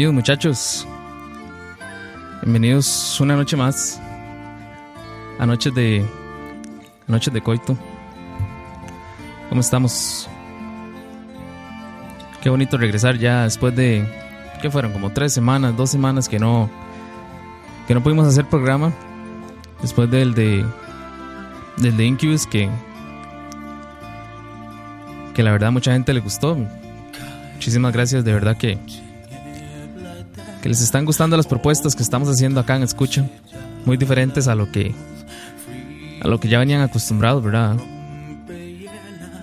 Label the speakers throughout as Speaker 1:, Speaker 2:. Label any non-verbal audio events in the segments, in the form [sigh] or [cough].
Speaker 1: Bienvenidos muchachos. Bienvenidos una noche más. A noches de. A noches de coito. ¿Cómo estamos? Qué bonito regresar ya después de. ¿Qué fueron? Como tres semanas, dos semanas que no. Que no pudimos hacer programa. Después del de. Del de Incubus que. Que la verdad mucha gente le gustó. Muchísimas gracias, de verdad que. Que les están gustando las propuestas que estamos haciendo acá en Escucha. Muy diferentes a lo que. A lo que ya venían acostumbrados, ¿verdad?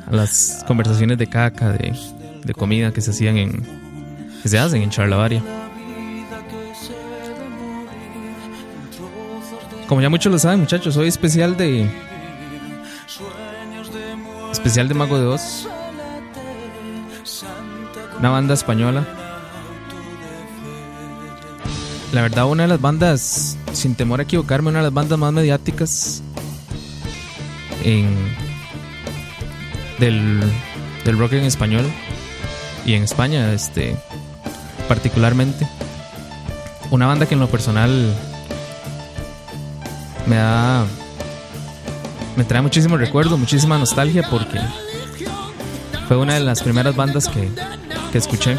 Speaker 1: A las conversaciones de caca, de, de comida que se hacían en. que se hacen en Charlavaria. Como ya muchos lo saben, muchachos, hoy especial de. Especial de Mago de Oz. Una banda española. La verdad, una de las bandas, sin temor a equivocarme, una de las bandas más mediáticas en, del, del rock en español y en España, este, particularmente. Una banda que en lo personal me da, me trae muchísimo recuerdo, muchísima nostalgia porque fue una de las primeras bandas que, que escuché.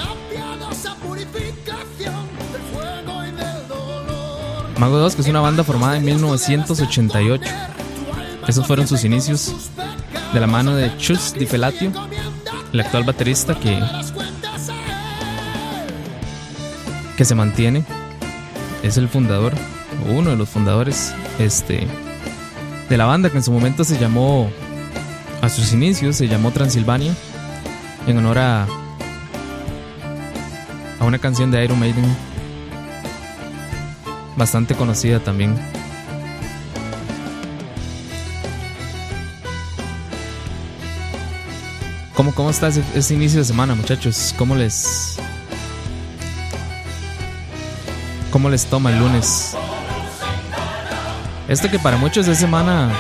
Speaker 1: Mago 2, que es una banda formada en 1988. Esos fueron sus inicios de la mano de Chus Di Felatio, el actual baterista que, que se mantiene. Es el fundador, uno de los fundadores este, de la banda que en su momento se llamó, a sus inicios, se llamó Transilvania, en honor a, a una canción de Iron Maiden bastante conocida también. ¿Cómo, cómo está ese, ese, inicio de semana, muchachos? ¿Cómo les. ¿Cómo les toma el lunes? Este que para muchos es semana.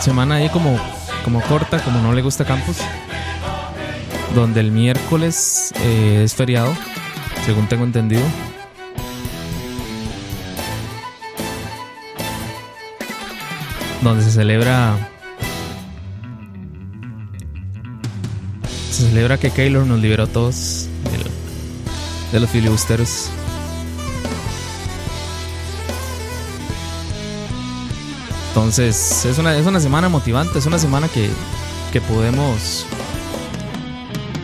Speaker 1: Semana ahí como, como corta, como no le gusta Campos. Donde el miércoles eh, es feriado, según tengo entendido. Donde se celebra se celebra que Keylor nos liberó a todos de, los filibusteros. Entonces, es una, es una semana motivante, es una semana que, que podemos.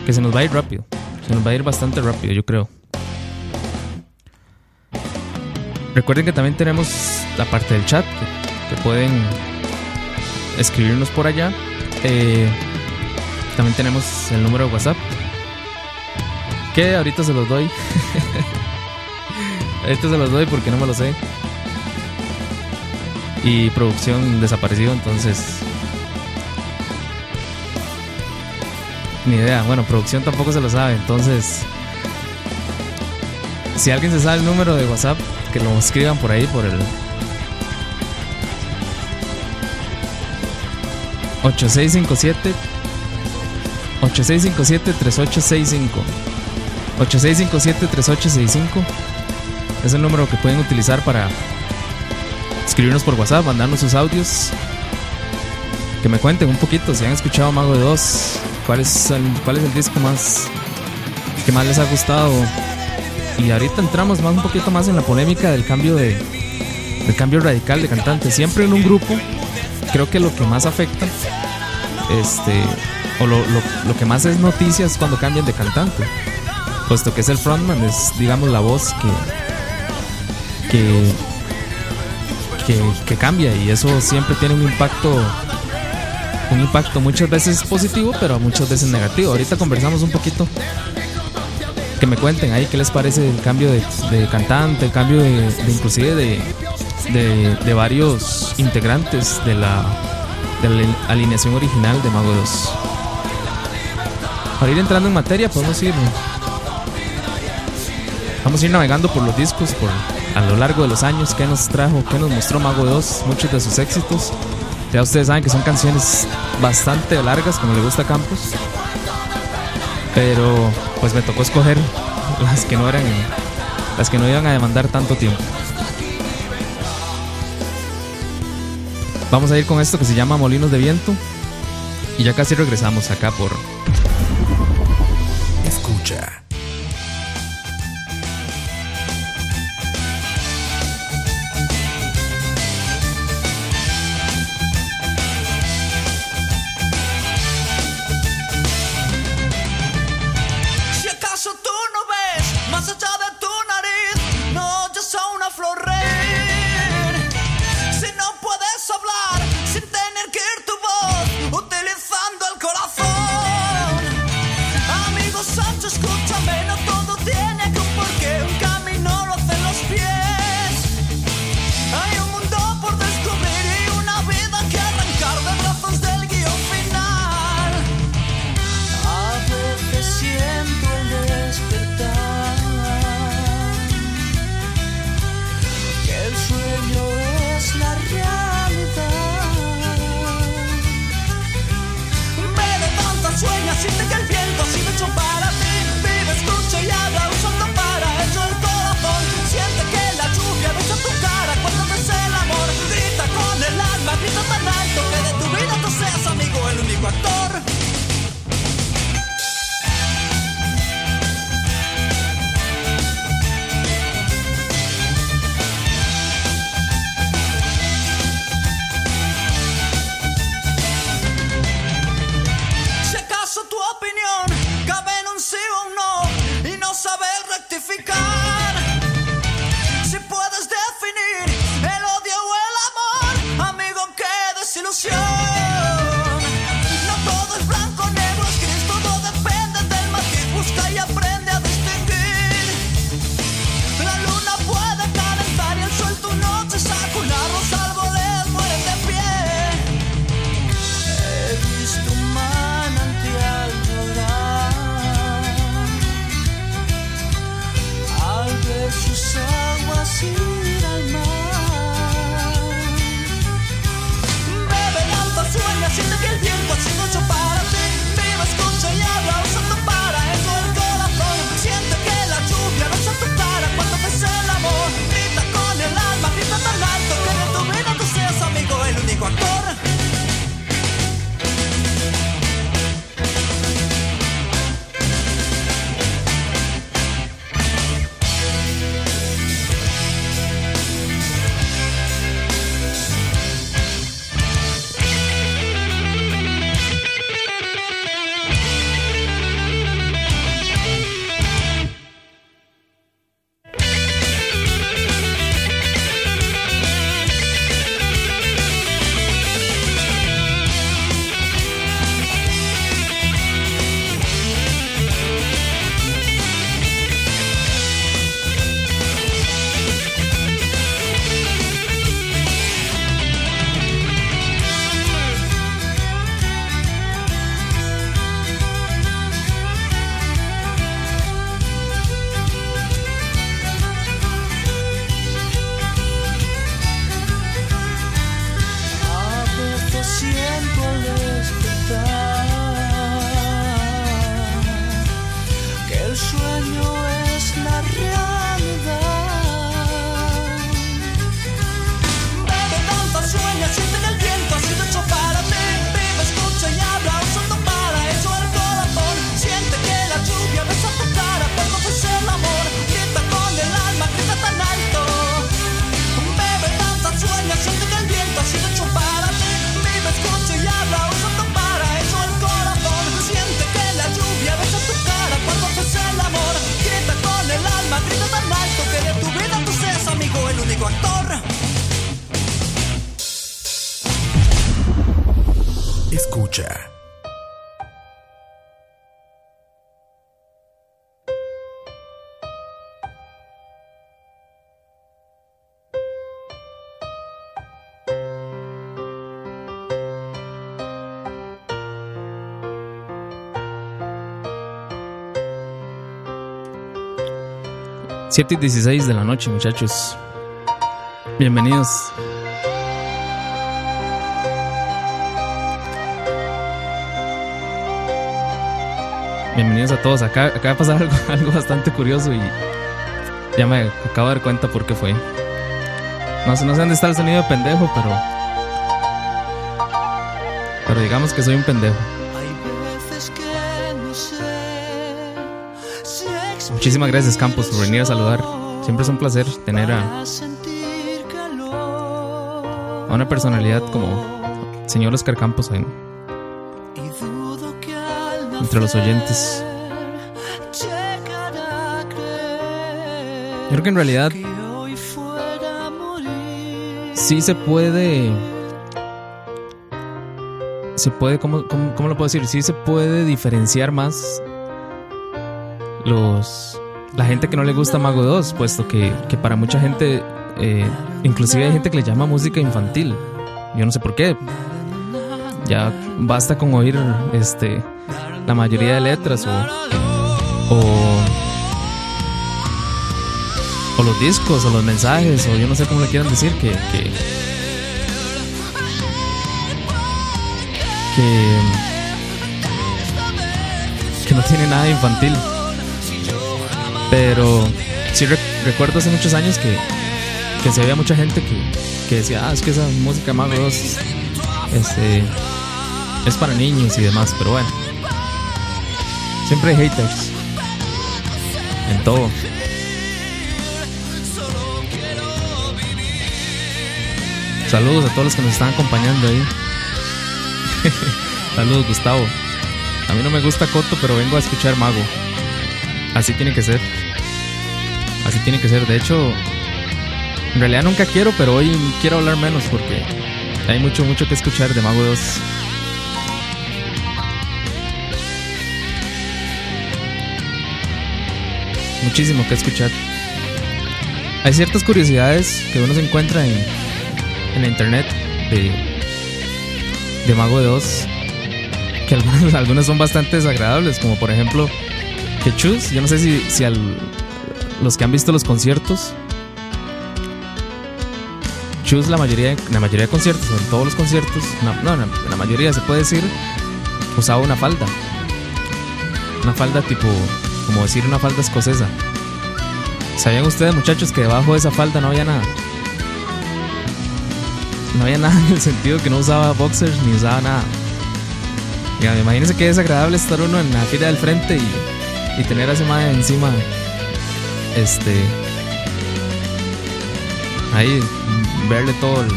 Speaker 1: que se nos va a ir rápido. Se nos va a ir bastante rápido, yo creo. Recuerden que también tenemos la parte del chat, que pueden escribirnos por allá. Eh, también tenemos el número de WhatsApp. Que ahorita se los doy. [laughs] ahorita se los doy porque no me lo sé. Y producción desaparecido, entonces. Ni idea. Bueno, producción tampoco se lo sabe, entonces. Si alguien se sabe el número de WhatsApp, que lo escriban por ahí, por el 8657 8657 3865 8657 3865 es el número que pueden utilizar para escribirnos por WhatsApp, mandarnos sus audios. Que me cuenten un poquito si han escuchado Mago de Dos, cuál es el, cuál disco más que más les ha gustado. Y ahorita entramos más un poquito más en la polémica del cambio de del cambio radical de cantante. Siempre en un grupo creo que lo que más afecta, este, o lo, lo, lo, que más es noticias cuando cambian de cantante, puesto que es el frontman, es digamos la voz que, que, que, cambia y eso siempre tiene un impacto, un impacto muchas veces positivo, pero muchas veces negativo. Ahorita conversamos un poquito que me cuenten ahí qué les parece el cambio de, de cantante, el cambio de, de inclusive de, de, varios integrantes de la, de la alineación original de Mago 2. Para ir entrando en materia, podemos ir. Vamos a ir navegando por los discos, por a lo largo de los años, que nos trajo, que nos mostró Mago 2, muchos de sus éxitos. Ya ustedes saben que son canciones bastante largas, como le gusta a Campos. Pero pues me tocó escoger
Speaker 2: las que no eran las que no iban a demandar tanto tiempo. Vamos a ir con esto que se llama Molinos de Viento. Y ya casi regresamos acá por 7 y 16 de la noche, muchachos. Bienvenidos.
Speaker 1: Bienvenidos a todos. Acá acaba de pasar [laughs] algo, algo, bastante curioso y ya me acabo de dar cuenta por qué fue. No sé, no sé dónde está el sonido de pendejo, pero. Pero digamos que soy un pendejo. Muchísimas gracias, Campos, por venir a saludar. Siempre es un placer tener a, a una personalidad como señor Oscar Campos en, entre los oyentes. Yo creo que en realidad sí se puede. Se puede, ¿cómo, cómo, cómo lo puedo decir? Sí se puede diferenciar más los la gente que no le gusta Mago 2, puesto que, que para mucha gente, eh, inclusive hay gente que le llama música infantil. Yo no sé por qué. Ya basta con oír este la mayoría de letras o, o, o los discos o los mensajes o yo no sé cómo le quieran decir que, que, que, que no tiene nada infantil. Pero sí recuerdo hace muchos años que, que se había mucha gente que, que decía, ah, es que esa música Mago 2 este, es para niños y demás, pero bueno. Siempre hay haters. En todo. Saludos a todos los que nos están acompañando ahí. [laughs] Saludos, Gustavo. A mí no me gusta Coto, pero vengo a escuchar Mago. Así tiene que ser. Tiene que ser. De hecho, en realidad nunca quiero, pero hoy quiero hablar menos porque hay mucho, mucho que escuchar de Mago 2. Muchísimo que escuchar. Hay ciertas curiosidades que uno se encuentra en, en la internet de, de Mago de 2 que [laughs] algunas, algunas son bastante desagradables, como por ejemplo que Chus, yo no sé si, si al, los que han visto los conciertos, Chus la mayoría, la mayoría de conciertos, en todos los conciertos, no, no, la mayoría se puede decir, usaba una falda. Una falda tipo, como decir una falda escocesa. ¿Sabían ustedes muchachos que debajo de esa falda no había nada? No había [laughs] nada en el sentido que no usaba boxers ni usaba nada. Ya, imagínense qué desagradable estar uno en la fila del frente y, y tener a ese madre encima. Este. Ahí, verle todo el,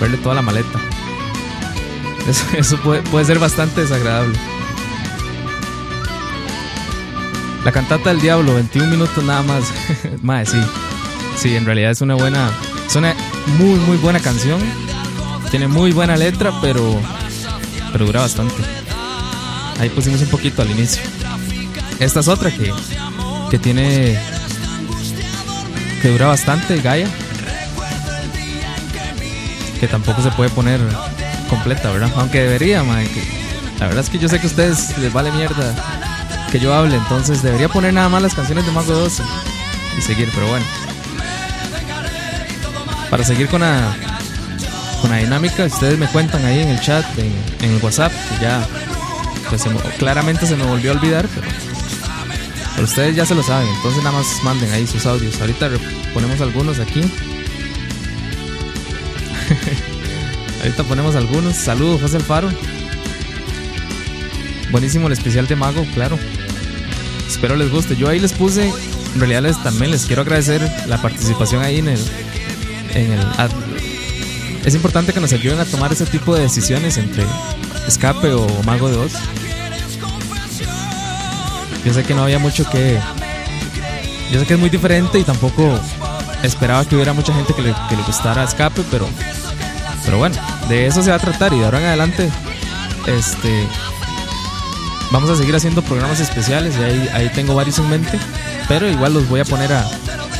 Speaker 1: Verle toda la maleta. Eso, [laughs] puede, puede ser bastante desagradable. La cantata del diablo, 21 minutos nada más. [laughs] Madre, sí. Sí, en realidad es una buena. Es una muy, muy buena canción. Tiene muy buena letra, pero. Pero dura bastante. Ahí pusimos un poquito al inicio. Esta es otra que. Que tiene. Que dura bastante, Gaia. Que tampoco se puede poner completa, ¿verdad? Aunque debería. Que la verdad es que yo sé que a ustedes les vale mierda que yo hable, entonces debería poner nada más las canciones de Mago 12 y seguir, pero bueno. Para seguir con la, con la dinámica, ustedes me cuentan ahí en el chat, en, en el WhatsApp, que ya pues se me- claramente se me volvió a olvidar, pero, ustedes ya se lo saben, entonces nada más manden ahí sus audios. Ahorita ponemos algunos aquí. [laughs] Ahorita ponemos algunos. Saludos, José Alfaro. Buenísimo el especial de Mago, claro. Espero les guste. Yo ahí les puse, en realidad les, también les quiero agradecer la participación ahí en el... En el ad- es importante que nos ayuden a tomar ese tipo de decisiones entre Escape o Mago de Oz. Yo sé que no había mucho que... Yo sé que es muy diferente y tampoco esperaba que hubiera mucha gente que le, que le gustara Escape, pero... Pero bueno, de eso se va a tratar y de ahora en adelante... Este... Vamos a seguir haciendo programas especiales y ahí, ahí tengo varios en mente. Pero igual los voy a poner a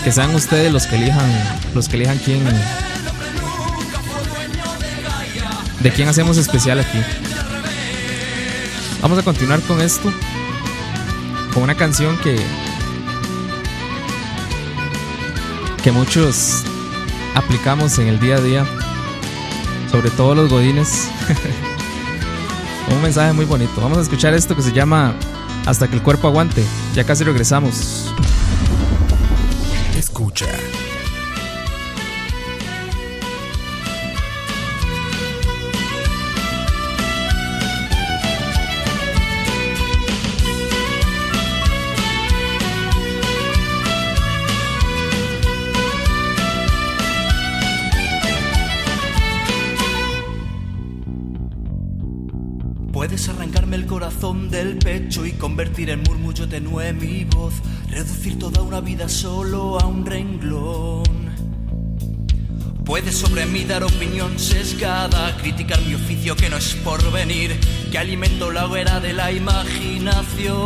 Speaker 1: que sean ustedes los que elijan los que elijan quién de quién hacemos especial aquí. Vamos a continuar con esto con una canción que que muchos aplicamos en el día a día, sobre todo los godines. [laughs] Un mensaje muy bonito. Vamos a escuchar esto que se llama Hasta que el cuerpo aguante. Ya casi regresamos.
Speaker 3: Escucha
Speaker 2: yo tenue mi voz, reducir toda una vida solo a un renglón. Puedes sobre mí dar opinión sesgada, criticar mi oficio que no es por venir, que alimento la hoguera de la imaginación.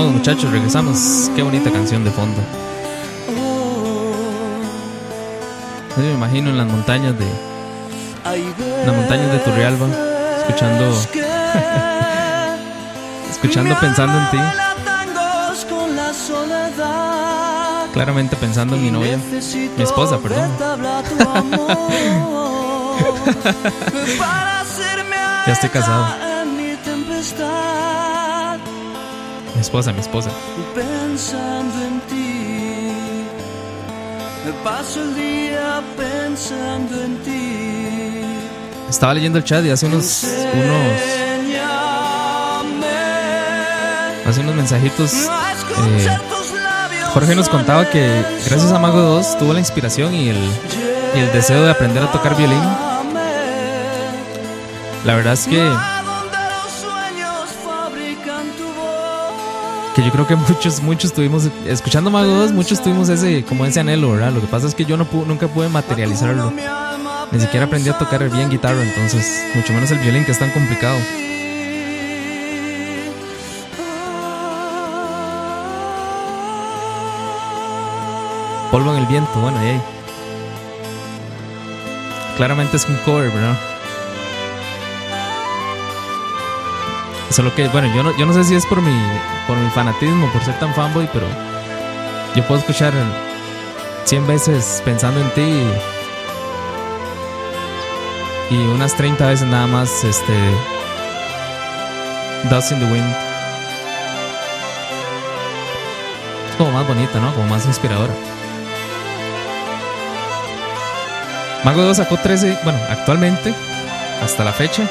Speaker 1: Muchachos, regresamos. Qué bonita canción de fondo. Me imagino en las montañas de. En las montañas de Turrialba, escuchando. [laughs] escuchando, pensando en ti. Claramente pensando en mi novia. Mi esposa, perdón. [laughs]
Speaker 4: ya
Speaker 1: estoy casado. Esposa, mi esposa.
Speaker 4: pensando en ti. Me paso el día pensando en ti.
Speaker 1: Estaba leyendo el chat y hace unos. unos hace unos mensajitos. eh, Jorge nos contaba que gracias a Mago 2 tuvo la inspiración y el, y el deseo de aprender a tocar violín. La verdad es que, que yo creo que [laughs] muchos, muchos tuvimos, escuchando Mago 2, muchos tuvimos ese, como ese anhelo, ¿verdad? Lo que pasa es que yo no pu- nunca pude materializarlo. Ni siquiera aprendí a tocar bien guitarra, entonces, mucho menos el violín que es tan complicado. Polvo en el viento, bueno, ahí. Claramente es un cover, ¿verdad? Solo que, bueno, yo no, yo no sé si es por mi, por mi fanatismo, por ser tan fanboy, pero yo puedo escuchar 100 veces pensando en ti y, y unas 30 veces nada más este Dust in the Wind. Es como más bonita, ¿no? Como más inspiradora. Mago 2 sacó 13, bueno, actualmente, hasta la fecha,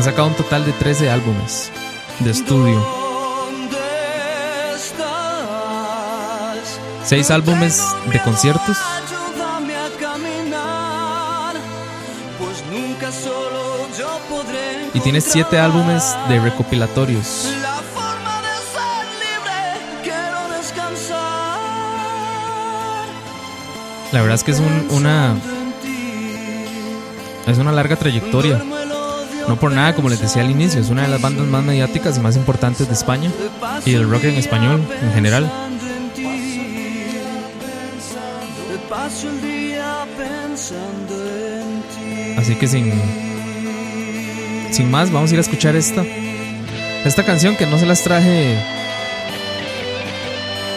Speaker 1: ha sacado un total de 13 álbumes de estudio.
Speaker 4: ¿Dónde estás?
Speaker 1: 6 álbumes de conciertos
Speaker 4: pues
Speaker 1: y tiene 7 álbumes de recopilatorios.
Speaker 4: La
Speaker 1: verdad es que es un- una, es una larga trayectoria. No por nada, como les decía al inicio, es una de las bandas más mediáticas y más importantes de España y del rock en español en general. Así que sin, sin más, vamos a ir a escuchar esta. Esta canción que no se las traje.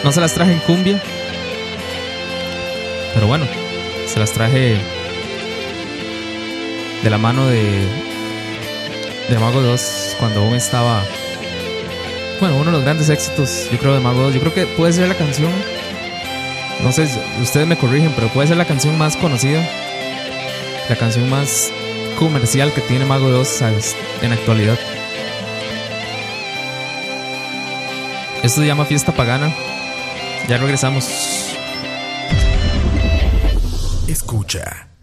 Speaker 1: No se las traje en cumbia. Pero bueno, se las traje de la mano de, de Mago 2 cuando aún estaba. Bueno, uno de los grandes éxitos, yo creo, de Mago 2. Yo creo que puede ser la canción. No sé, ustedes me corrigen, pero puede ser la canción más conocida la canción más comercial que tiene Mago 2 ¿sabes? en actualidad. Esto se llama Fiesta Pagana. Ya regresamos.
Speaker 3: Escucha.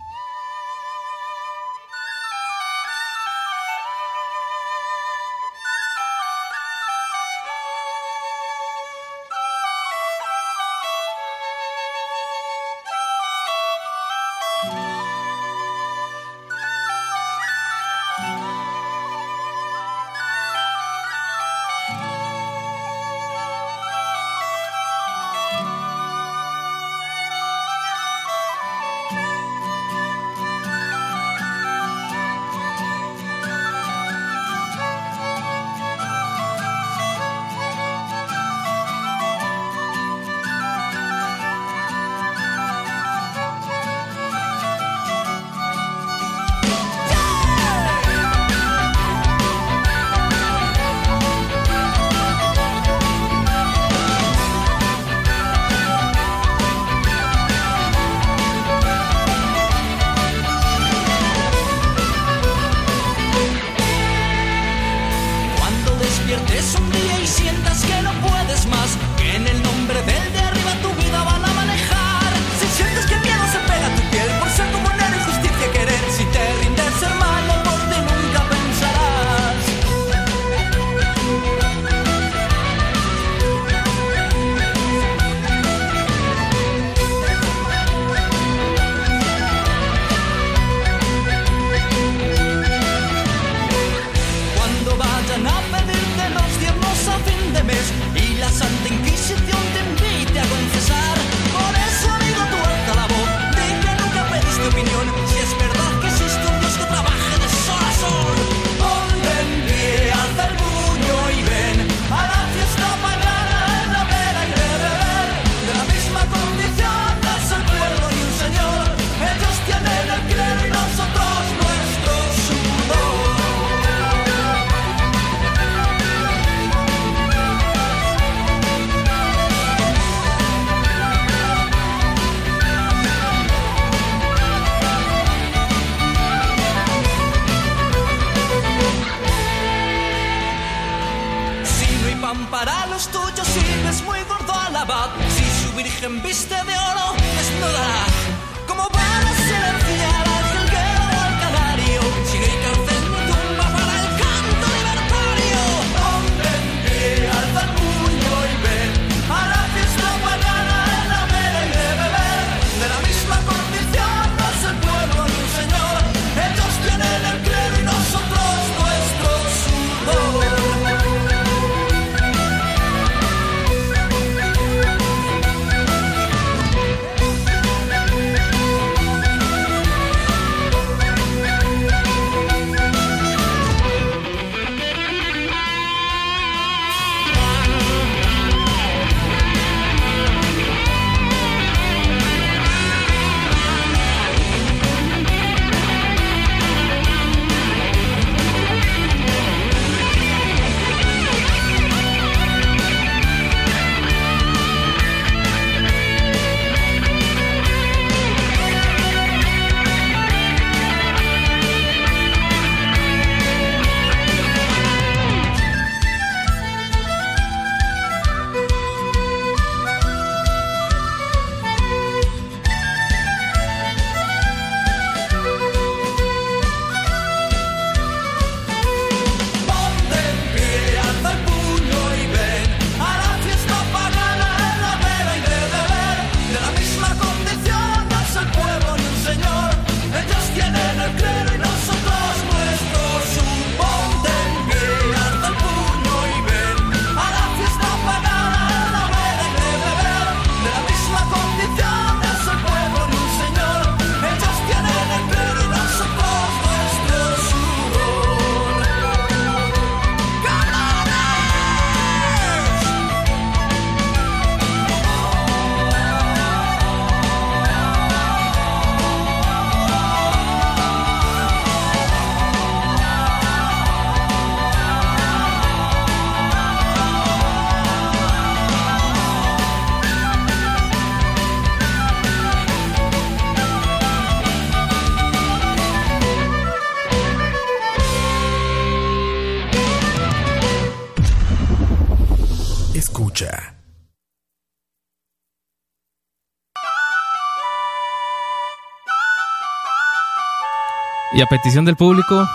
Speaker 4: Y a
Speaker 1: petición del público,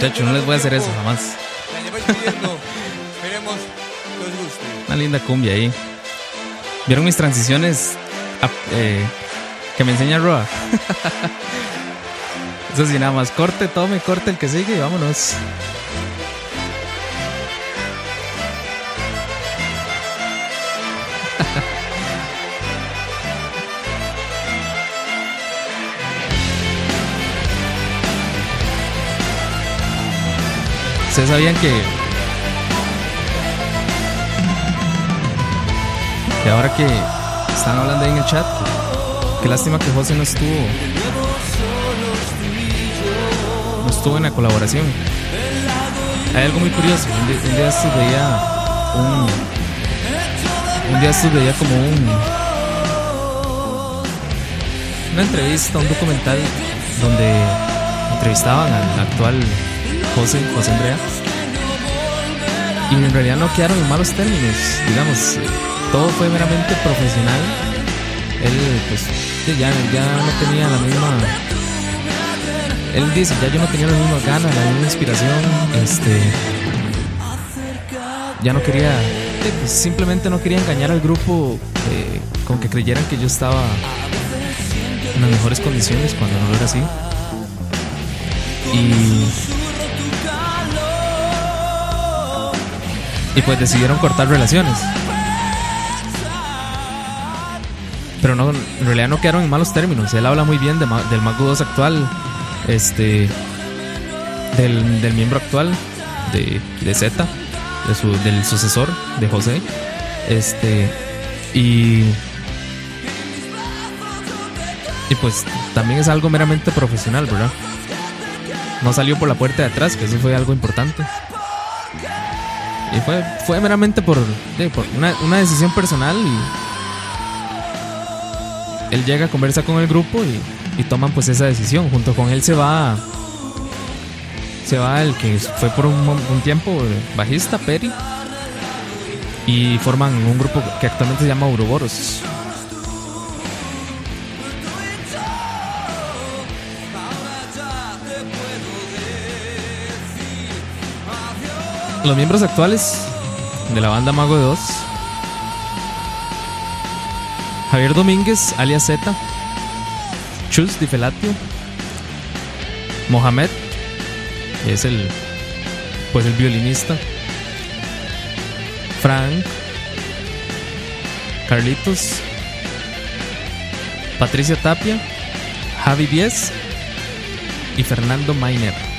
Speaker 1: muchachos, no les voy a hacer eso jamás. [laughs]
Speaker 5: Esperemos que os guste.
Speaker 1: Una linda cumbia ahí. ¿Vieron mis transiciones Ah, eh, que me enseña Roa? [laughs] Eso sí, nada más corte, tome, corte el que sigue y vámonos. ¿Ustedes sabían que Y ahora que están hablando ahí en el chat, qué lástima que José no estuvo. No estuvo en la colaboración. Hay algo muy curioso. Un día, un día veía un. Un día estos veía como un. Una entrevista, un documental donde entrevistaban al actual José, José Andrea. Y en realidad no quedaron en malos términos, digamos. Todo fue meramente profesional. Él, pues, ya, ya no tenía la misma. Él dice, ya yo no tenía las mismas ganas, la misma inspiración. Este. Ya no quería. pues, simplemente no quería engañar al grupo eh, con que creyeran que yo estaba en las mejores condiciones cuando no era así. Y. Y pues decidieron cortar relaciones. pero no, en realidad no quedaron en malos términos. Él habla muy bien del Mago 2 actual, este, del, del miembro actual de, de Z, del sucesor de José. Este, y. Y pues también es algo meramente profesional, ¿verdad? No salió por la puerta de atrás, que eso fue algo importante. Y fue, fue meramente por, una, una decisión personal y él llega, conversa con el grupo y, toman pues esa decisión. Junto con él se va se va el que fue por un, tiempo bajista, Perry. Y forman un grupo que actualmente se llama Ouroboros. Los miembros actuales de la banda Mago de Oz. Javier Domínguez, alias Z. Chus Di Felatio. Mohamed, es el pues el violinista. Frank. Carlitos. Patricia Tapia. Javi Diez. Y Fernando Mainer.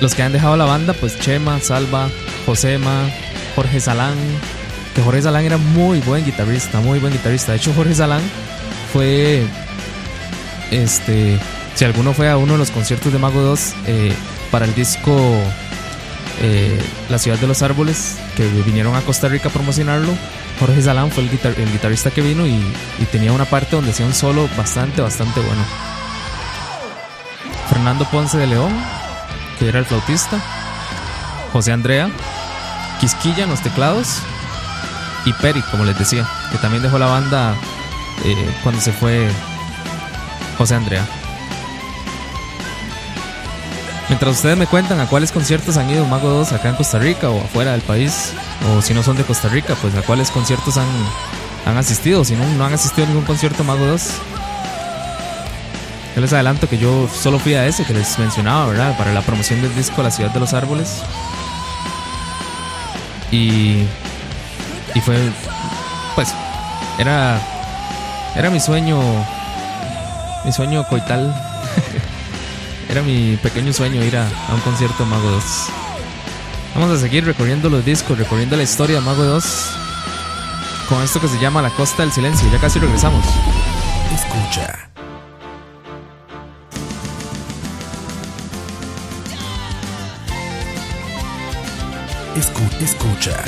Speaker 1: Los que han dejado la banda, pues Chema, Salva, Josema, Jorge Salán. Que Jorge Salán era muy buen guitarrista, muy buen guitarrista. De hecho, Jorge Salán fue. Este. Si alguno fue a uno de los conciertos de Mago 2 eh, para el disco eh, La Ciudad de los Árboles, que vinieron a Costa Rica a promocionarlo, Jorge Salán fue el, guitar- el guitarrista que vino y, y tenía una parte donde hacía un solo bastante, bastante bueno. Fernando Ponce de León, que era el flautista. José Andrea, Quisquilla en los teclados. Y Peri, como les decía, que también dejó la banda eh, cuando se fue José Andrea. Mientras ustedes me cuentan a cuáles conciertos han ido Mago 2 acá en Costa Rica o afuera del país, o si no son de Costa Rica, pues a cuáles conciertos han, han asistido, si no, no han asistido a ningún concierto Mago 2. Yo les adelanto que yo solo fui a ese que les mencionaba, ¿verdad? Para la promoción del disco La Ciudad de los Árboles. Y. Y fue. Pues. Era. Era mi sueño. Mi sueño coital. [laughs] era mi pequeño sueño ir a, a un concierto de Mago 2. Vamos a seguir recorriendo los discos, recorriendo la historia de Mago 2. Con esto que se llama La Costa del Silencio. Ya casi regresamos.
Speaker 3: Escucha. Escu- escucha.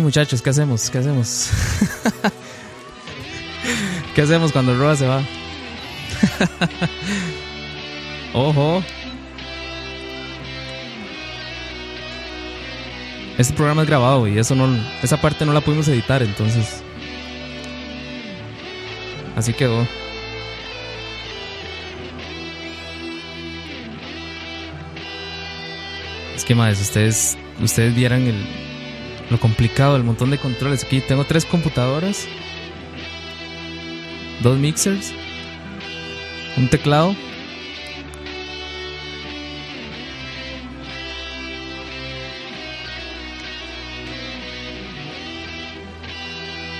Speaker 1: Muchachos, ¿qué hacemos? ¿Qué hacemos? [laughs] ¿Qué hacemos cuando Roa se va? [laughs] Ojo. Este programa es grabado y eso no, esa parte no la pudimos editar, entonces. Así quedó. Es que más, ustedes, ustedes vieran el, lo complicado, el montón de controles. Aquí tengo tres computadoras, dos mixers, un teclado.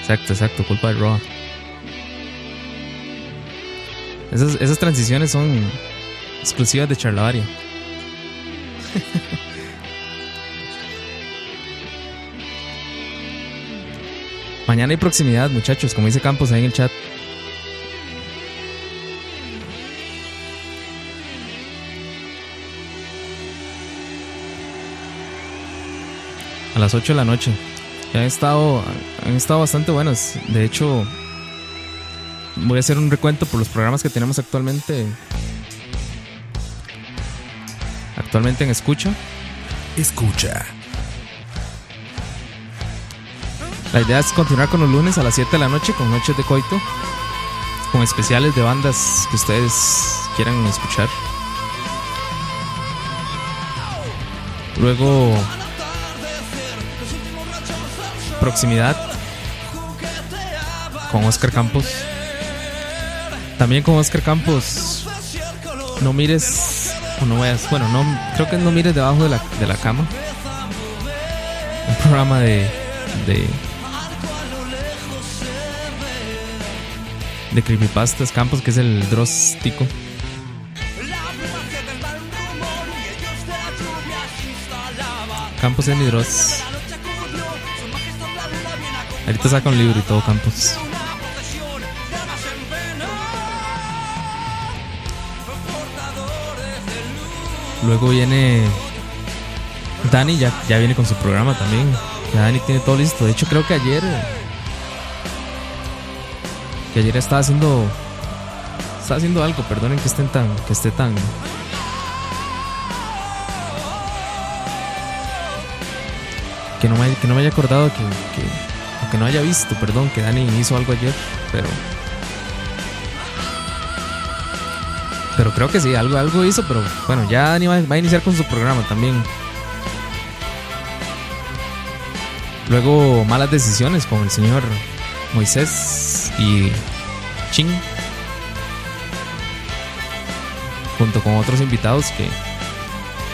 Speaker 1: Exacto, exacto, culpa de Raw. Esas, transiciones son exclusivas de Charlavaria. Mañana hay proximidad, muchachos, como dice Campos ahí en el chat. A las 8 de la noche. Ya han estado, han estado bastante buenas. De hecho, voy a hacer un recuento por los programas que tenemos actualmente. Actualmente en escucha.
Speaker 3: Escucha.
Speaker 1: La idea es continuar con los lunes a las 7 de la noche con Noches de Coito. Con especiales de bandas que ustedes quieran escuchar. Luego, proximidad con Oscar Campos. También con Oscar Campos. No mires o no veas. Bueno, no creo que no mires debajo de la, de la cama. Un programa de, de de creepypastas Campos, que es el Dross Tico. Campos es mi Dross. Ahorita saca un libro y todo, Campos. Luego viene Dani, ya, ya viene con su programa también. Ya Dani tiene todo listo. De hecho, creo que ayer que ayer estaba haciendo estaba haciendo algo, perdonen que estén tan que esté tan que no me, que no me haya acordado que, que, que no haya visto, perdón, que Dani hizo algo ayer, pero pero creo que sí, algo algo hizo, pero bueno, ya Dani va, va a iniciar con su programa también. Luego malas decisiones con el señor Moisés y Ching. Junto con otros invitados que,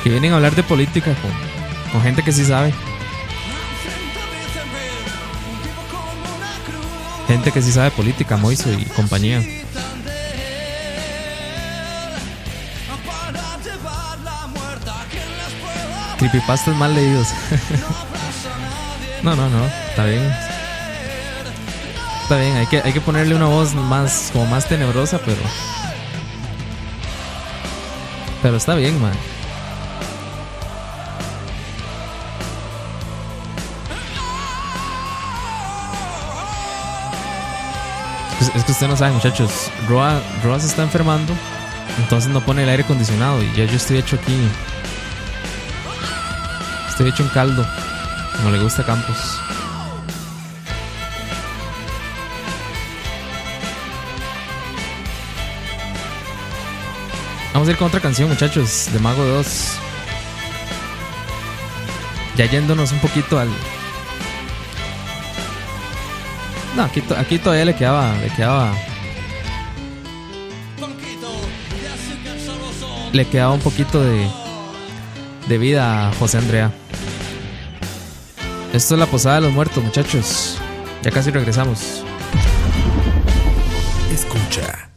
Speaker 1: que vienen a hablar de política con, gente que sí sabe. Gente que sí sabe política, Moiso y compañía. Creepypastas mal leídos. [laughs] no, no, no, está bien. Está bien, hay que, hay que ponerle una voz más, como más tenebrosa, pero. Pero está bien, man. Es, que usted no sabe, muchachos. Roa, Roa se está enfermando, entonces no pone el aire acondicionado y ya yo estoy hecho aquí. Estoy hecho un caldo, como le gusta Campos. Vamos a ir con otra canción, muchachos, de Mago 2. Ya yéndonos un poquito al. No, aquí, to- aquí todavía le quedaba. Le quedaba. Le quedaba un poquito de. De vida a José Andrea. Esto es la posada de los muertos, muchachos. Ya casi regresamos.
Speaker 3: Escucha.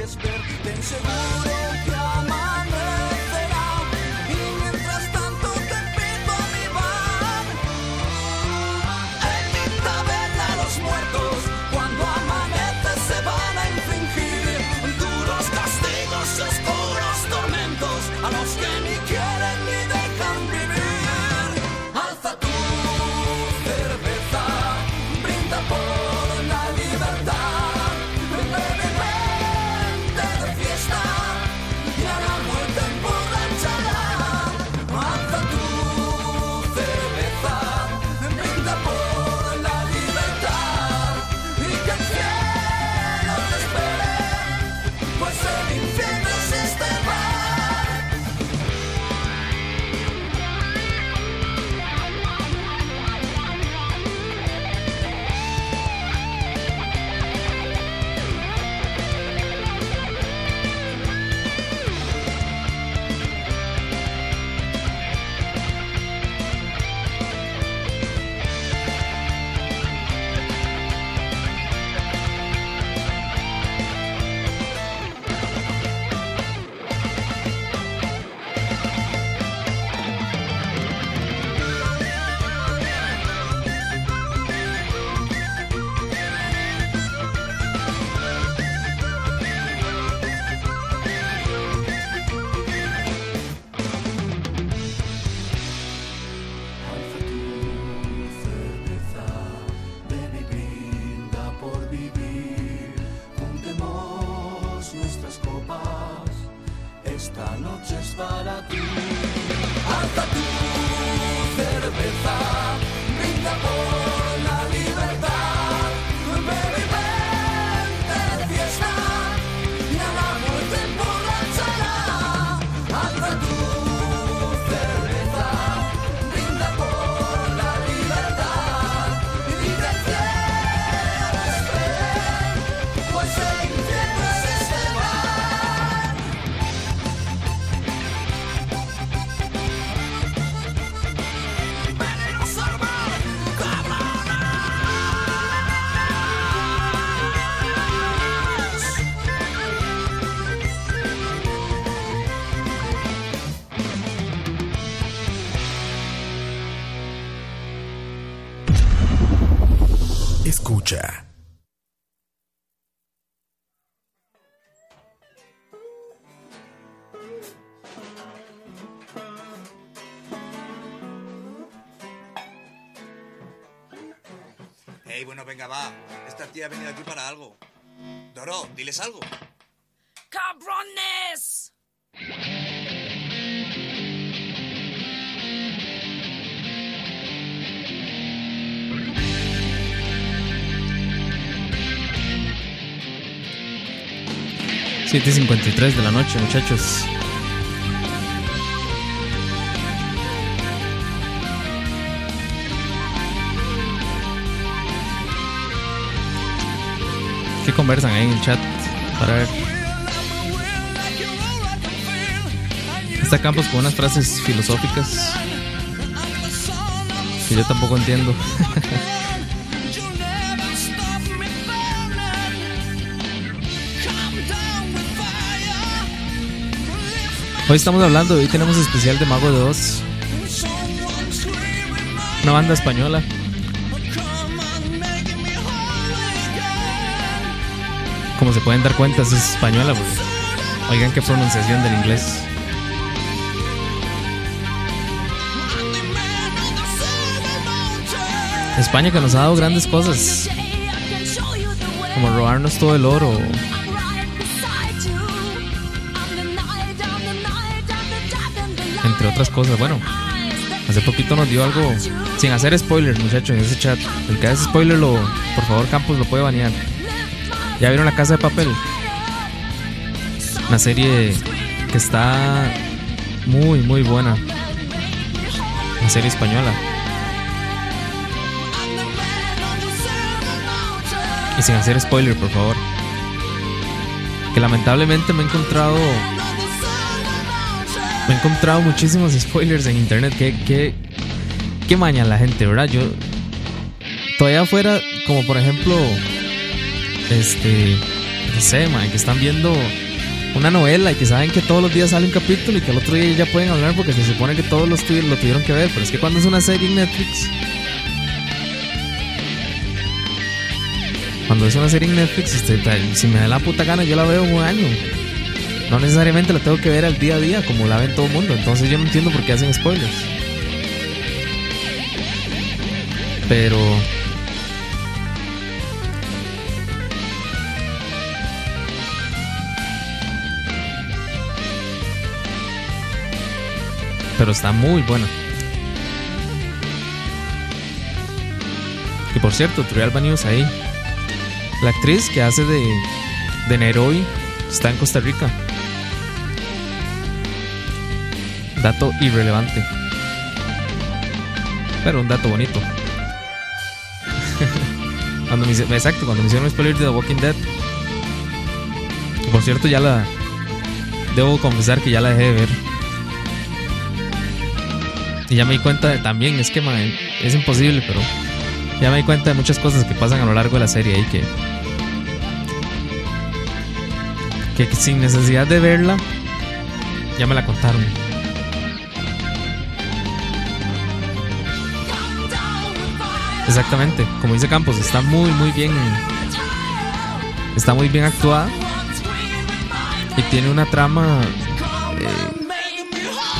Speaker 2: quieres ver, ten seguro que amas. que
Speaker 6: ha venido aquí para algo. Doro, diles algo.
Speaker 4: ¡Cabrones!
Speaker 1: ...7.53 de la noche, muchachos. ¿Qué conversan ahí en el chat? Para ver. Está Campos con unas frases filosóficas que yo tampoco entiendo. [laughs] Hoy estamos hablando, hoy tenemos especial de Mago de Oz. Una banda española. Como se pueden dar cuenta, es española. porque Oigan qué pronunciación del inglés. España que nos ha dado grandes cosas, como robarnos todo el oro. Entre otras cosas, bueno, hace poquito nos dio algo sin hacer spoilers, muchachos, en ese chat. El que hace spoiler, lo, por favor, Campos lo puede banear. ¿Ya vieron la casa de papel? Una serie que está muy, muy buena. Una serie española. Y sin hacer spoiler, por favor. Que lamentablemente me he encontrado. Me he encontrado muchísimos [laughs] spoilers en internet. Que, que, que maña la gente, ¿verdad? Yo. Todavía fuera, como por ejemplo. Este. No sé, man, que están viendo una novela y que saben que todos los días sale un capítulo y que al otro día ya pueden hablar porque se supone que todos los lo tuvieron que ver. Pero es que cuando es una serie en Netflix. Cuando es una serie en Netflix, ta- si me da la puta gana, yo la veo un año. No necesariamente la tengo que ver al día a día como la ven todo el mundo. Entonces yo no entiendo por qué hacen spoilers. Pero. Pero está muy buena. Y por cierto, Trialba News ahí. La actriz que hace de, de Nairobi está en Costa Rica. Dato irrelevante. Pero un dato bonito. [laughs] cuando me, exacto, cuando me hicieron un spoiler de The Walking Dead. Por cierto, ya la. Debo confesar que ya la dejé de ver. Y ya me di cuenta de también, es que es imposible, pero ya me di cuenta de muchas cosas que pasan a lo largo de la serie ahí que. que sin necesidad de verla, ya me la contaron. Exactamente, como dice Campos, está muy, muy bien. Está muy bien actuada. Y tiene una trama eh,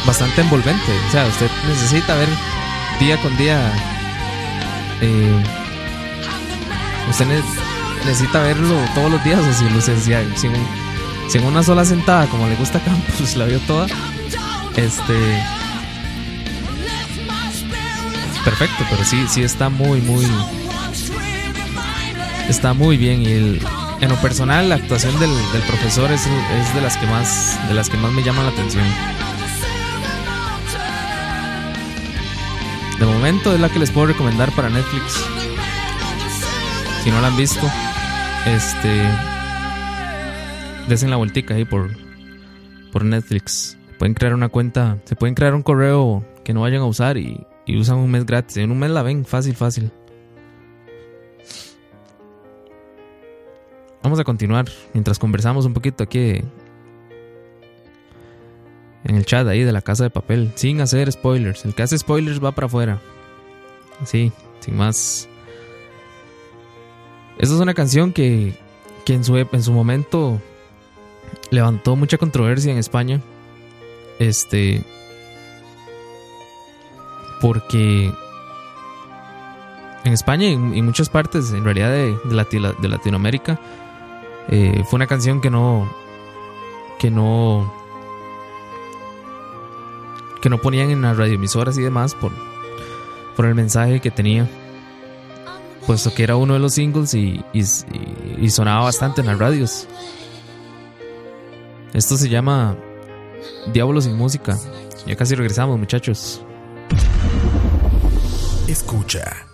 Speaker 1: bastante envolvente. O sea, usted necesita ver día con día. eh, usted ne- necesita verlo todos los días. O si lo si, si en, si en una sola sentada, como le gusta a Campos, [laughs] la vio toda. Este. Perfecto, pero sí, sí está muy, muy. Está muy bien. Y el- en lo personal, la actuación del, del profesor es, es de las que más. De las que más me llaman la atención. De momento es la que les puedo recomendar para Netflix. Si no la han visto, este. Desen la vueltica ahí por, por Netflix. Pueden crear una cuenta, se pueden crear un correo que no vayan a usar y, y usan un mes gratis. En un mes la ven, fácil, fácil. Vamos a continuar mientras conversamos un poquito aquí en el chat ahí de la casa de papel, sin hacer spoilers. El que hace spoilers va para afuera. Así, sin más. Esta es una canción que, que en, su, en su momento levantó mucha controversia en España. Este. Porque en España y en, muchas partes, en realidad de, de de Latinoamérica, eh, fue una canción que no. que no. Que no ponían en las radioemisoras y demás por, por el mensaje que tenía. Puesto que era uno de los singles y, y- y- sonaba bastante en las radios. Esto se llama Diablo sin música. Ya casi regresamos, muchachos.
Speaker 3: Escucha.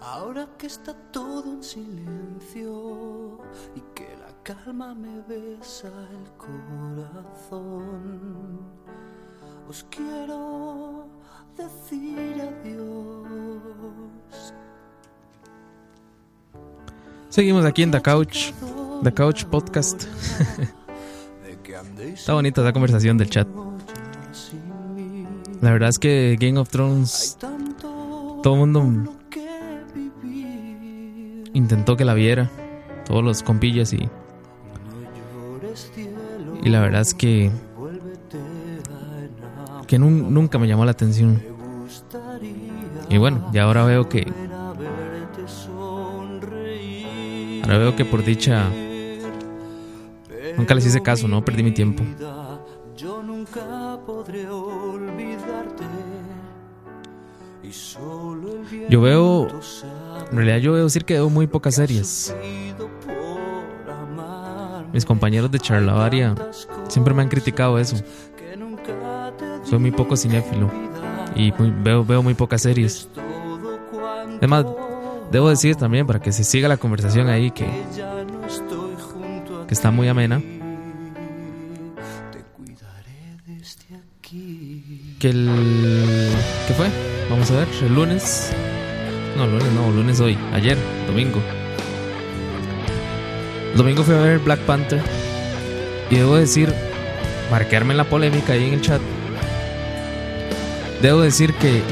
Speaker 2: Ahora que está todo en silencio y que la calma me besa el corazón, os quiero decir adiós.
Speaker 1: Seguimos aquí en The Couch, The Couch Podcast. está bonita la conversación del chat. La verdad es que Game of Thrones, todo el mundo intentó que la viera, todos los compillas y... Y la verdad es que... Que nunca me llamó la atención. Y bueno, ya ahora veo que... Ahora veo que por dicha... Nunca les hice caso, no perdí mi tiempo.
Speaker 2: Yo
Speaker 1: veo en realidad, yo veo decir que veo muy pocas series. Mis compañeros de charlavaria siempre me han criticado eso. Soy muy poco cinéfilo. Y muy- veo, veo muy pocas series.
Speaker 2: todo cuanto
Speaker 1: Es más, debo decir también, para que se siga la conversación ahí, que, que está muy amena, que el... ¿Qué fue? Vamos a ver, el lunes... No, lunes no, lunes hoy, ayer, domingo. Domingo fui a ver Black Panther. Y debo decir, para quedarme en la polémica ahí en el chat, debo decir que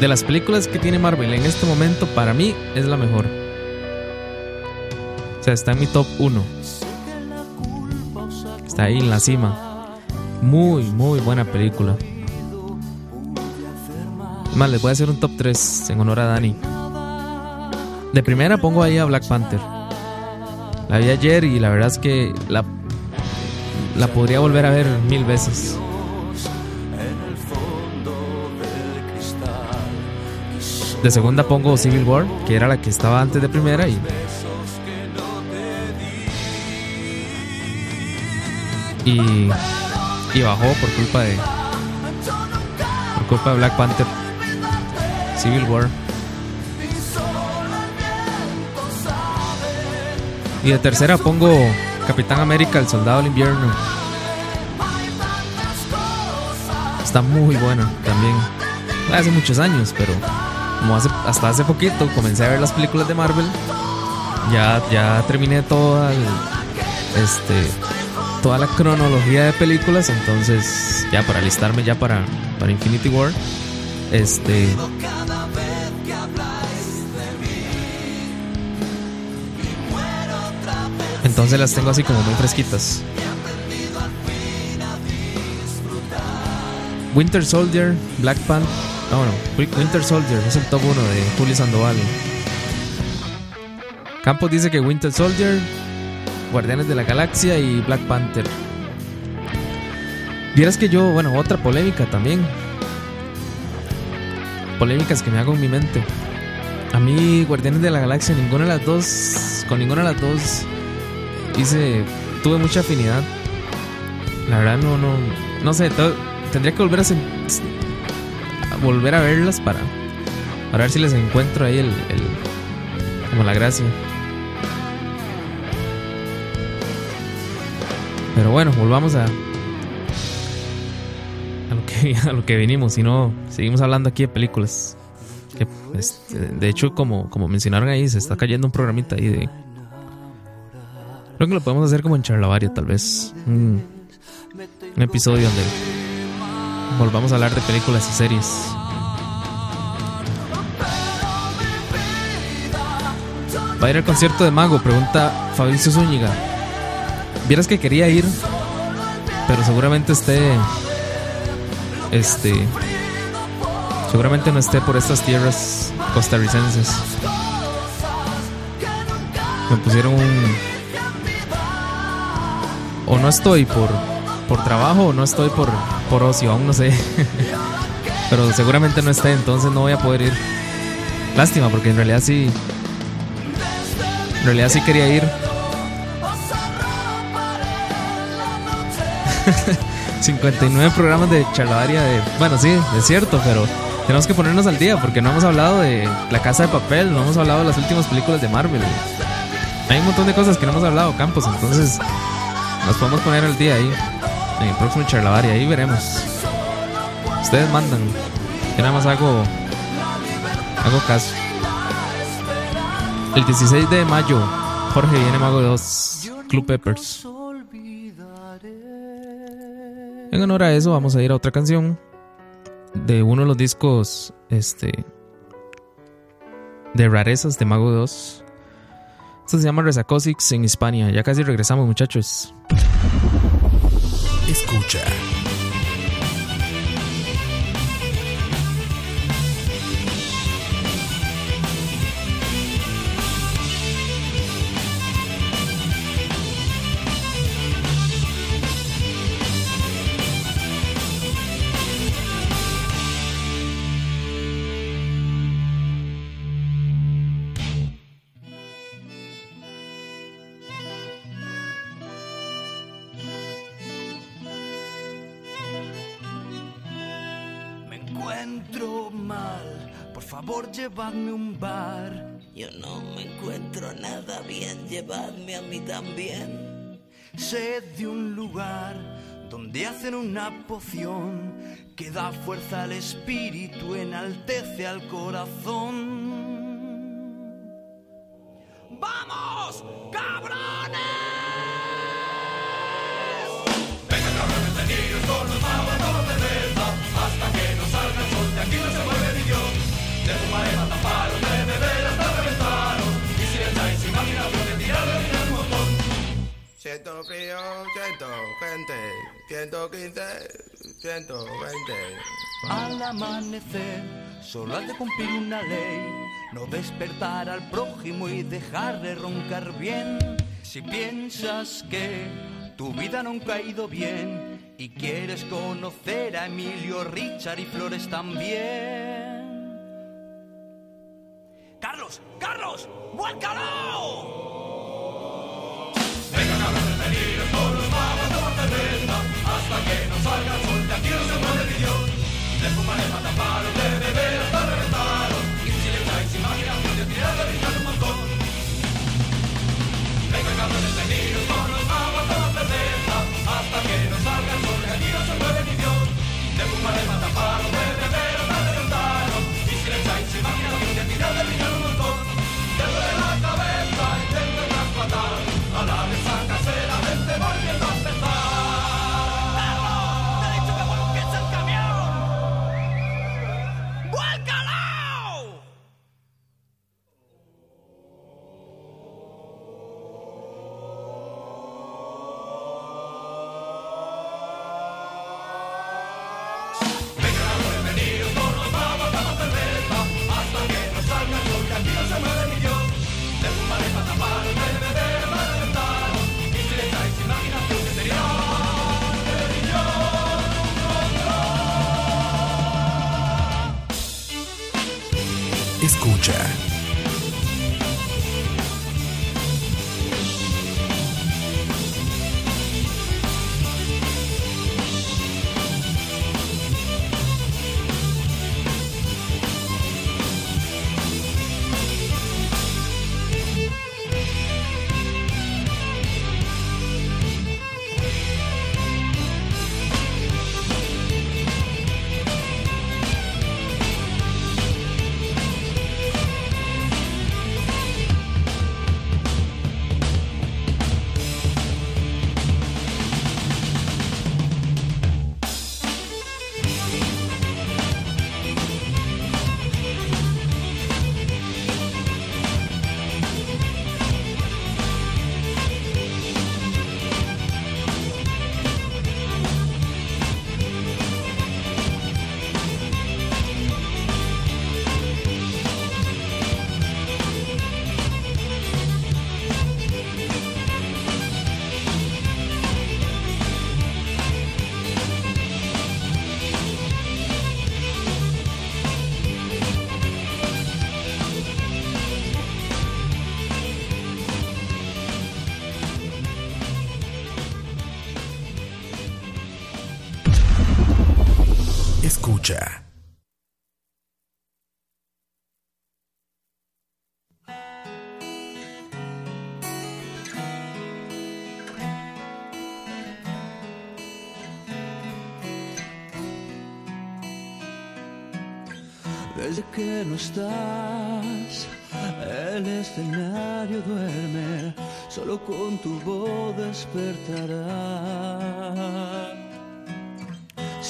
Speaker 1: de las películas que tiene Marvel en este momento, para mí es la mejor. O sea, está en mi top 1. Está ahí en la cima. Muy, muy buena película. Más, les voy a hacer un top 3 en honor a Dani. De primera pongo ahí a Black Panther. La vi ayer y la verdad es que la, la podría volver a ver mil veces. De segunda pongo Civil War, que era la que estaba antes de primera y y, y bajó por culpa de por culpa de Black Panther Civil War y de tercera pongo Capitán América el Soldado del Invierno. Está muy buena también. Hace muchos años pero como hasta hace poquito comencé a ver las películas de Marvel ya ya terminé toda este toda la cronología de películas, entonces ya para alistarme ya para, para Infinity War, este entonces las tengo así como muy fresquitas. Winter Soldier, Black Panther, no, Wi- Winter Soldier es el top 1 de Julio Sandoval. Campos dice que Winter Soldier, Guardianes de la Galaxia y Black Panther. Vieras que yo, bueno, otra polémica también. Polémicas que me hago en mi mente. A mí, Guardianes de la Galaxia, ninguna de las dos, con ninguna de las dos hice, tuve mucha afinidad. La verdad no, no, no sé, tendría que volver a volver a verlas para, para ver si les encuentro ahí el, el- como la gracia. Pero bueno, volvamos a. A lo que, [laughs] a lo que vinimos. Si no, seguimos hablando aquí de películas. Que, este, de hecho, como, como mencionaron ahí, se está cayendo un programita ahí de. Creo que lo podemos hacer como en Charlavaria, tal vez. Un, episodio donde volvamos a hablar de películas y series. ¿Va a ir al concierto de Mago? Pregunta Fabricio Zúñiga. Vieras que quería ir, pero seguramente esté. Este. Seguramente no esté por estas tierras costarricenses. Me pusieron un. O no estoy por, por trabajo o no estoy por, por ocio, aún no sé. [laughs] pero seguramente no esté, entonces no voy a poder ir. Lástima, porque en realidad sí. En realidad sí quería ir. [laughs] 59 programas de charlavaria de... Bueno, sí, es cierto, pero tenemos que ponernos al día porque no hemos hablado de La Casa de Papel, no hemos hablado de las últimas películas de Marvel. Hay un montón de cosas que no hemos hablado, Campos, entonces nos podemos poner al día ahí. En el próximo charlavaria, ahí veremos. Ustedes mandan. Yo nada más hago... Hago caso. El 16 de mayo, Jorge viene Mago 2, Club Peppers. En honor a eso, vamos a ir a otra canción de uno de los discos este, de rarezas de Mago 2. Esto se llama Resacosics en España. Ya casi regresamos, muchachos.
Speaker 3: Escucha.
Speaker 2: Llevadme a un bar.
Speaker 7: Yo no me encuentro nada bien, llevadme a mí también.
Speaker 2: Sé de un lugar donde hacen una poción que da fuerza al espíritu, enaltece al corazón. ¡Vamos, cabrones!
Speaker 8: Ciento frío, ciento gente, 115, 120.
Speaker 2: Al amanecer, solo has de cumplir una ley, no despertar al prójimo y dejar de roncar bien. Si piensas que tu vida nunca ha ido bien y quieres conocer a Emilio, Richard y Flores también. ¡Carlos! ¡Carlos! ¡Vuélcalo! ¡Te he Desde que no estás, el escenario duerme, solo con tu voz despertará.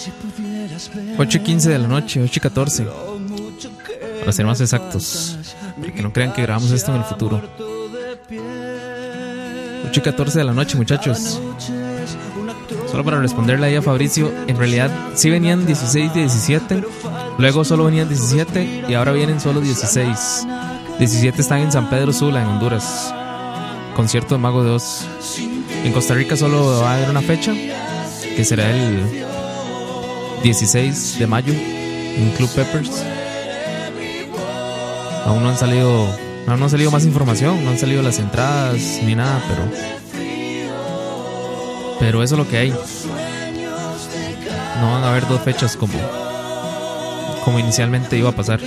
Speaker 2: Si pudieras ver
Speaker 1: 8 y 15 de la noche, 8 y 14.
Speaker 2: lo mucho que
Speaker 1: Para ser más exactos. Para que no crean que grabamos esto en el futuro.
Speaker 2: se ha muerto de pie.
Speaker 1: 8 y 14 de la noche, muchachos. Solo para responderle ahí a Fabricio, en realidad sí venían 16 y 17, luego solo venían 17 y ahora vienen solo 16. 17 están en San Pedro Sula, en Honduras. Concierto de Mago de Oz. En Costa Rica solo va a haber una fecha, que será el 16 de mayo, en Club Peppers. Aún no han salido, aún no ha salido más información, no han salido las entradas ni nada, pero pero eso es lo que hay. No van a haber dos fechas como como inicialmente iba a pasar.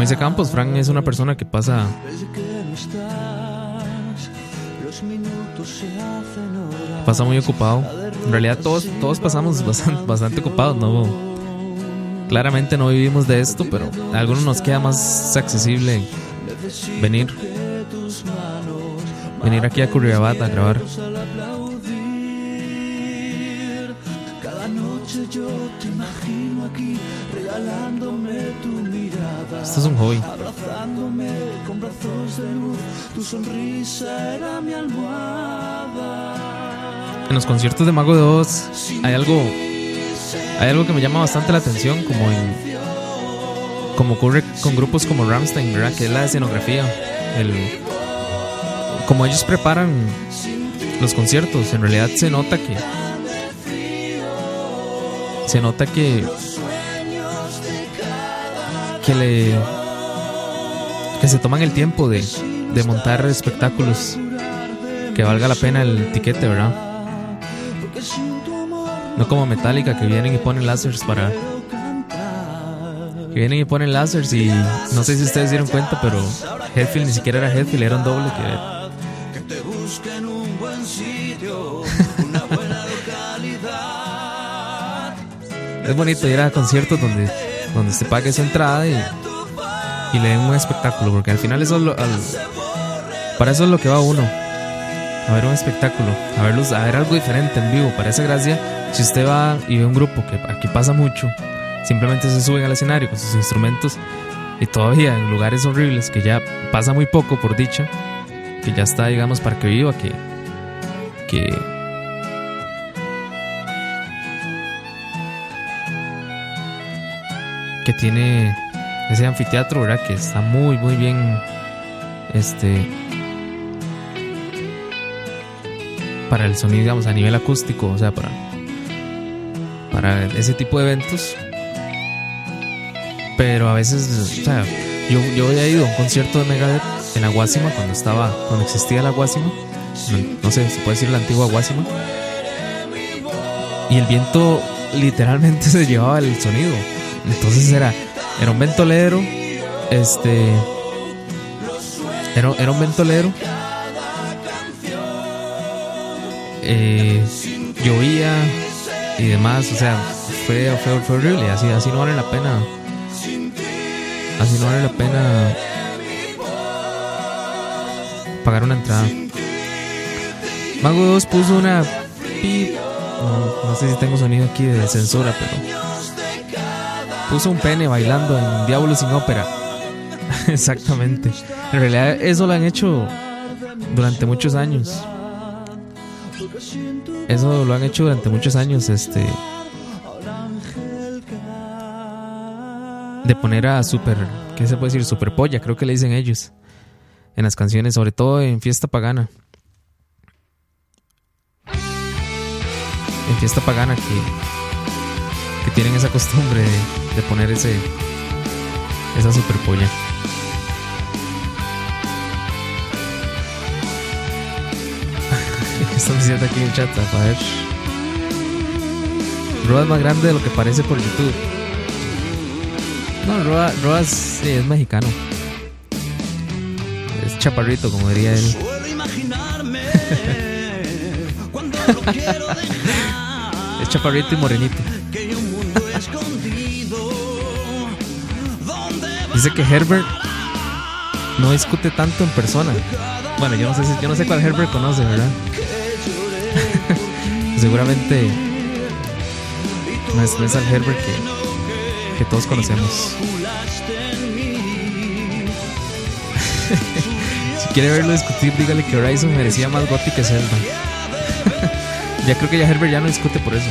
Speaker 1: Como dice Campos, Frank es una persona que pasa pasa muy ocupado. En realidad todos todos pasamos bastante, bastante ocupados, no Claramente no vivimos de esto, pero a algunos nos queda más accesible venir venir aquí a Curriabat a grabar. Hobby.
Speaker 2: Abrazándome con brazos de luz, tu sonrisa era mi almohada.
Speaker 1: En los conciertos de Mago de Oz hay algo hay algo que me llama bastante la atención como en como ocurre con grupos como Ramstein, ¿verdad? Que es la escenografía, el como ellos preparan los conciertos, en realidad se nota que se nota que que le que se toman el tiempo de, de montar espectáculos que valga la pena el tiquete, ¿verdad? No como Metallica que vienen y ponen lásers para que vienen y ponen lásers y no sé si ustedes dieron cuenta, pero Hetfield ni siquiera era Hetfield, era un doble que es bonito ir a conciertos donde, donde se pague esa entrada y, y le den un espectáculo, porque al final eso es lo- para eso es lo que va uno. A ver un espectáculo, a, verlos, a ver algo diferente en vivo. Para esa gracia, si usted va y ve un grupo que aquí pasa mucho, simplemente se suben al escenario con sus instrumentos y todavía en lugares horribles que ya pasa muy poco por dicha, que ya está, digamos, para que viva, que, que que tiene ese anfiteatro, ¿verdad? Que está muy, muy bien. Este. Para el sonido, digamos, a nivel acústico, o sea, para. Para ese tipo de eventos. Pero a veces, o sea, yo, yo había ido a un concierto de Megadeth en Aguasima cuando estaba, cuando existía la Aguasima. No, sé, se puede decir la antigua Aguasima. Y el viento literalmente [laughs] se llevaba el sonido. Entonces era, era un ventolero. Este. Era, era un ventolero. Eh, llovía y demás. O sea, fue, fue, fue horrible. Así, así no vale la pena. Así no vale la pena pagar una entrada. Mago 2 puso una no sé si tengo sonido aquí de censura, pero puso un pene bailando en Diablo sin ópera. [laughs] Exactamente. En realidad eso lo han hecho durante muchos años. Eso lo han hecho durante muchos años, este. De poner a super, ¿qué se puede decir? Super polla, creo que le dicen ellos. En las canciones, sobre todo en fiesta pagana. En fiesta pagana que, que tienen esa costumbre de, de poner ese, esa super polla. [laughs] ¿Qué están diciendo aquí en el chat? A ver. Roa es más grande de lo que parece por YouTube. No, Roa, Roa es, sí, es mexicano. Es chaparrito, como diría él.
Speaker 2: Suelo imaginarme cuando lo quiero dejar [laughs]
Speaker 1: Es chaparrito y morenito. Dice que Herbert no discute tanto en persona. Bueno, yo no sé si, yo no sé cuál Herbert conoce, ¿verdad? [laughs] Seguramente no es, no al Herbert que, que todos conocemos. [laughs] si quiere verlo discutir, dígale que Horizon merecía más Gotti que Zelda. [laughs] ya creo que ya Herbert ya no discute por eso.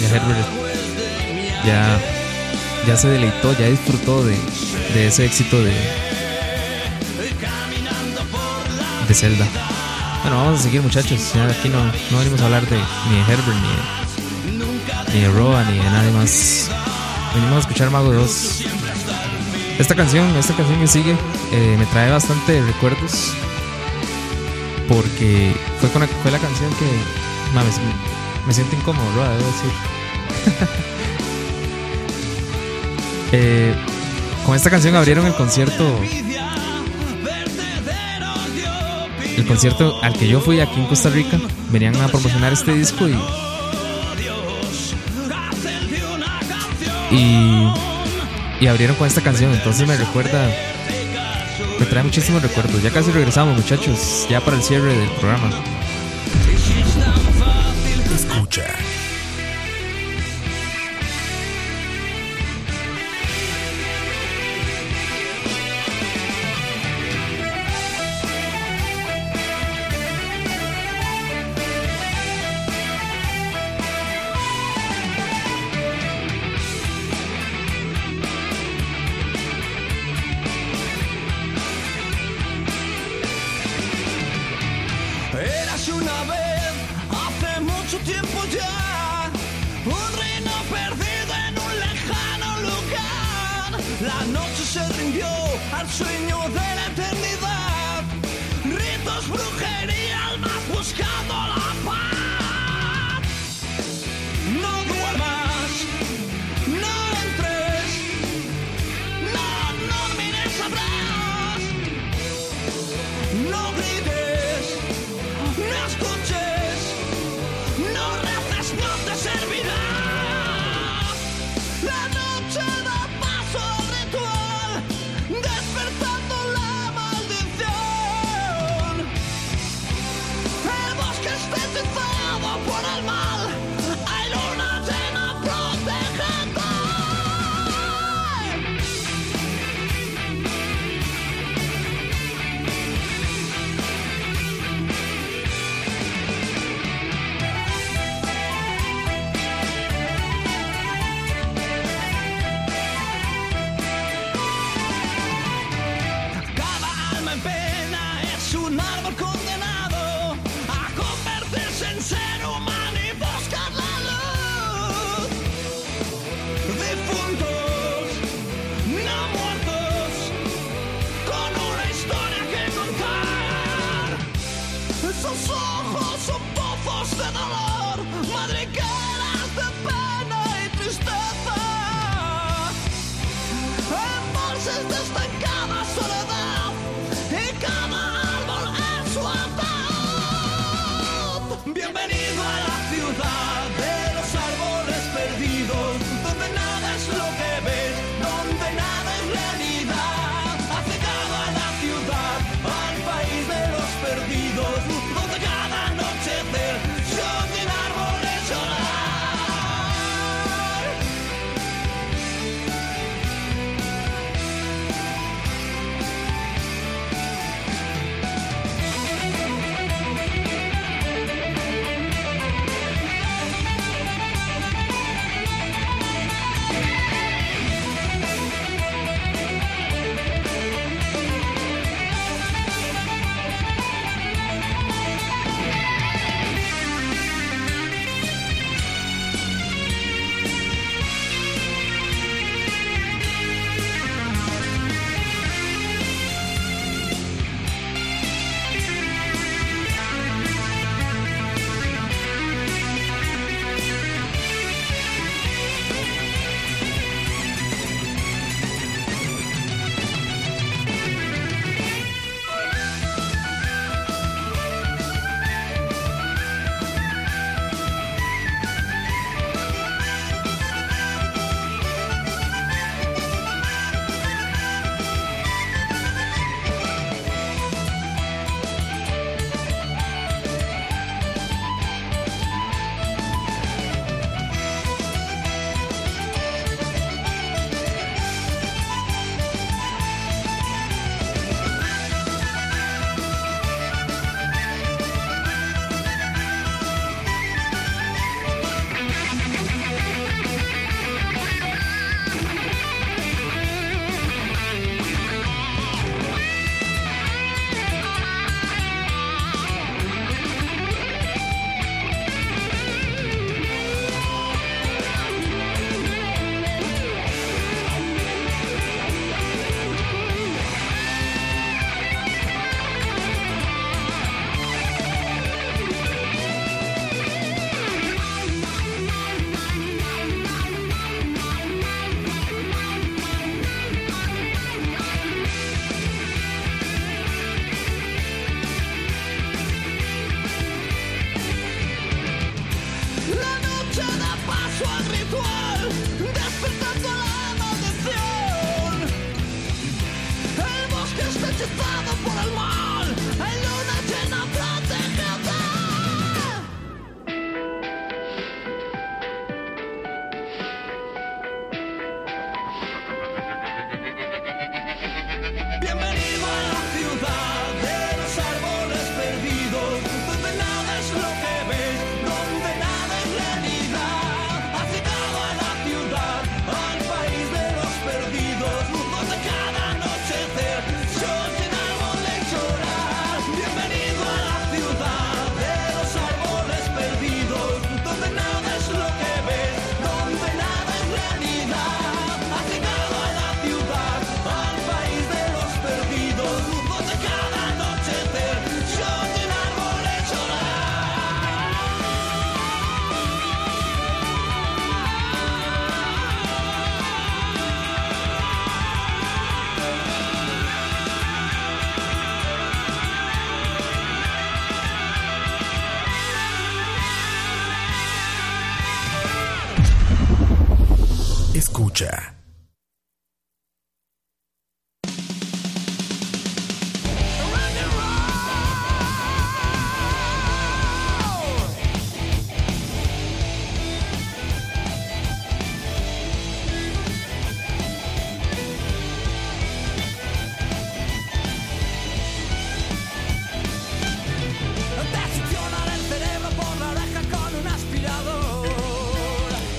Speaker 1: Ya Herbert ya, ya se deleitó, ya disfrutó de, de ese éxito de, de Zelda. Bueno, vamos a seguir muchachos. Aquí no, no venimos a hablar de ni de Herbert, ni de, ni de Roa, ni de nadie más. Venimos a escuchar Mago 2. Esta canción, esta canción que sigue, eh, me trae bastante recuerdos. Porque fue, con la, fue la canción que mames, me, me siento incómodo, Roa, debo decir. [laughs] Eh, con esta canción abrieron el concierto el concierto al que yo fui aquí en Costa Rica. Venían a promocionar este disco y y, y abrieron con esta canción. Entonces me recuerda me trae muchísimos recuerdos. Ya casi regresamos muchachos ya para el cierre del programa.
Speaker 2: Escucha.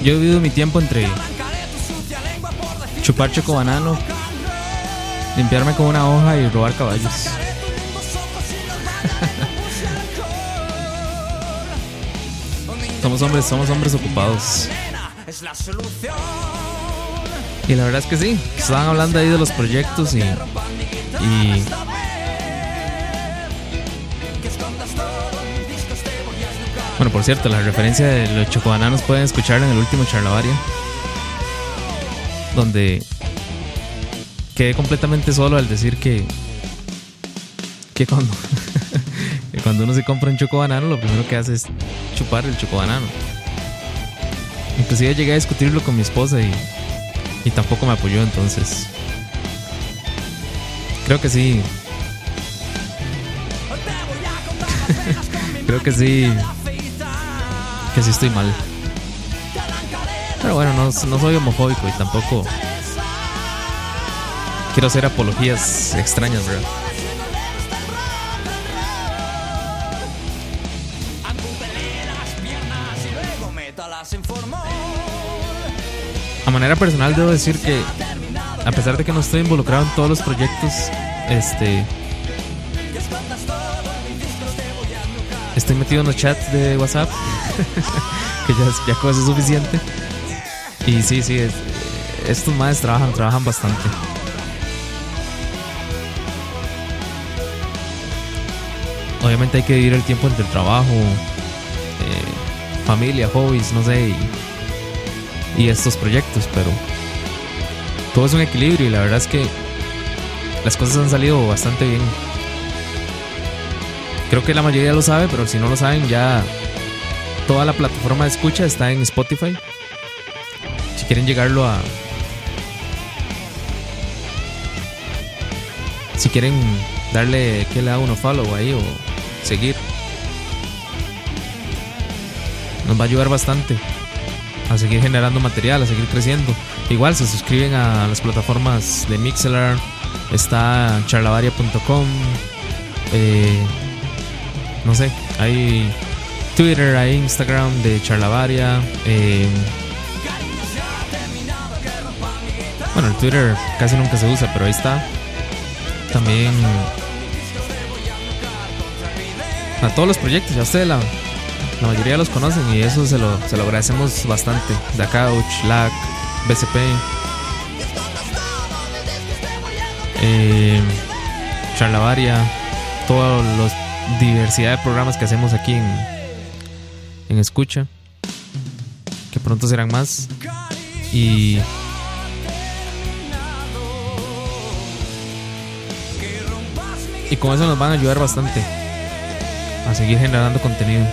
Speaker 1: Yo he vivido mi tiempo entre chupar choco banano, limpiarme con una hoja y robar caballos. [laughs] somos hombres, somos hombres ocupados. Y la verdad es que sí, estaban hablando ahí de los proyectos y bueno, por cierto, la referencia de los chocobananos pueden escucharla en el último Charlavaria. Donde quedé completamente solo al decir que. que cuando. [laughs] que cuando uno se compra un chocobanano, lo primero que hace es chupar el chocobanano. Inclusive llegué a discutirlo con mi esposa y y tampoco me apoyó entonces. Creo que sí. [laughs] Creo que sí. Que sí estoy mal. Pero bueno, no, no soy homofóbico y tampoco quiero hacer apologías extrañas, ¿verdad? A manera personal debo decir que a pesar de que no estoy involucrado en todos los proyectos, este estoy metido en los chats de WhatsApp, [laughs] que ya, ya con es suficiente. Y sí, sí, es- estos madres trabajan, trabajan bastante. Obviamente hay que dividir el tiempo entre el trabajo, eh, familia, hobbies, no sé, y estos proyectos, pero todo es un equilibrio y la verdad es que las cosas han salido bastante bien. Creo que la mayoría lo sabe, pero si no lo saben, ya toda la plataforma de escucha está en Spotify. Si quieren llegarlo a. Si quieren darle que le da uno follow ahí o seguir, nos va a ayudar bastante a seguir generando material, a seguir creciendo. Igual se suscriben a las plataformas de Mixelar, está charlavaria.com, eh, no sé, hay Twitter, hay Instagram de Charlavaria. eh, bueno, el Twitter casi nunca se usa, pero ahí está. También a todos los proyectos, ya ustedes la, la mayoría los conocen y eso se lo, se lo agradecemos bastante. The Couch, LAC, BCP. Eh, Charlavaria, toda la diversidad de programas que hacemos aquí en, en Escucha, que pronto serán más. Y y con eso nos van a ayudar bastante a seguir generando contenido.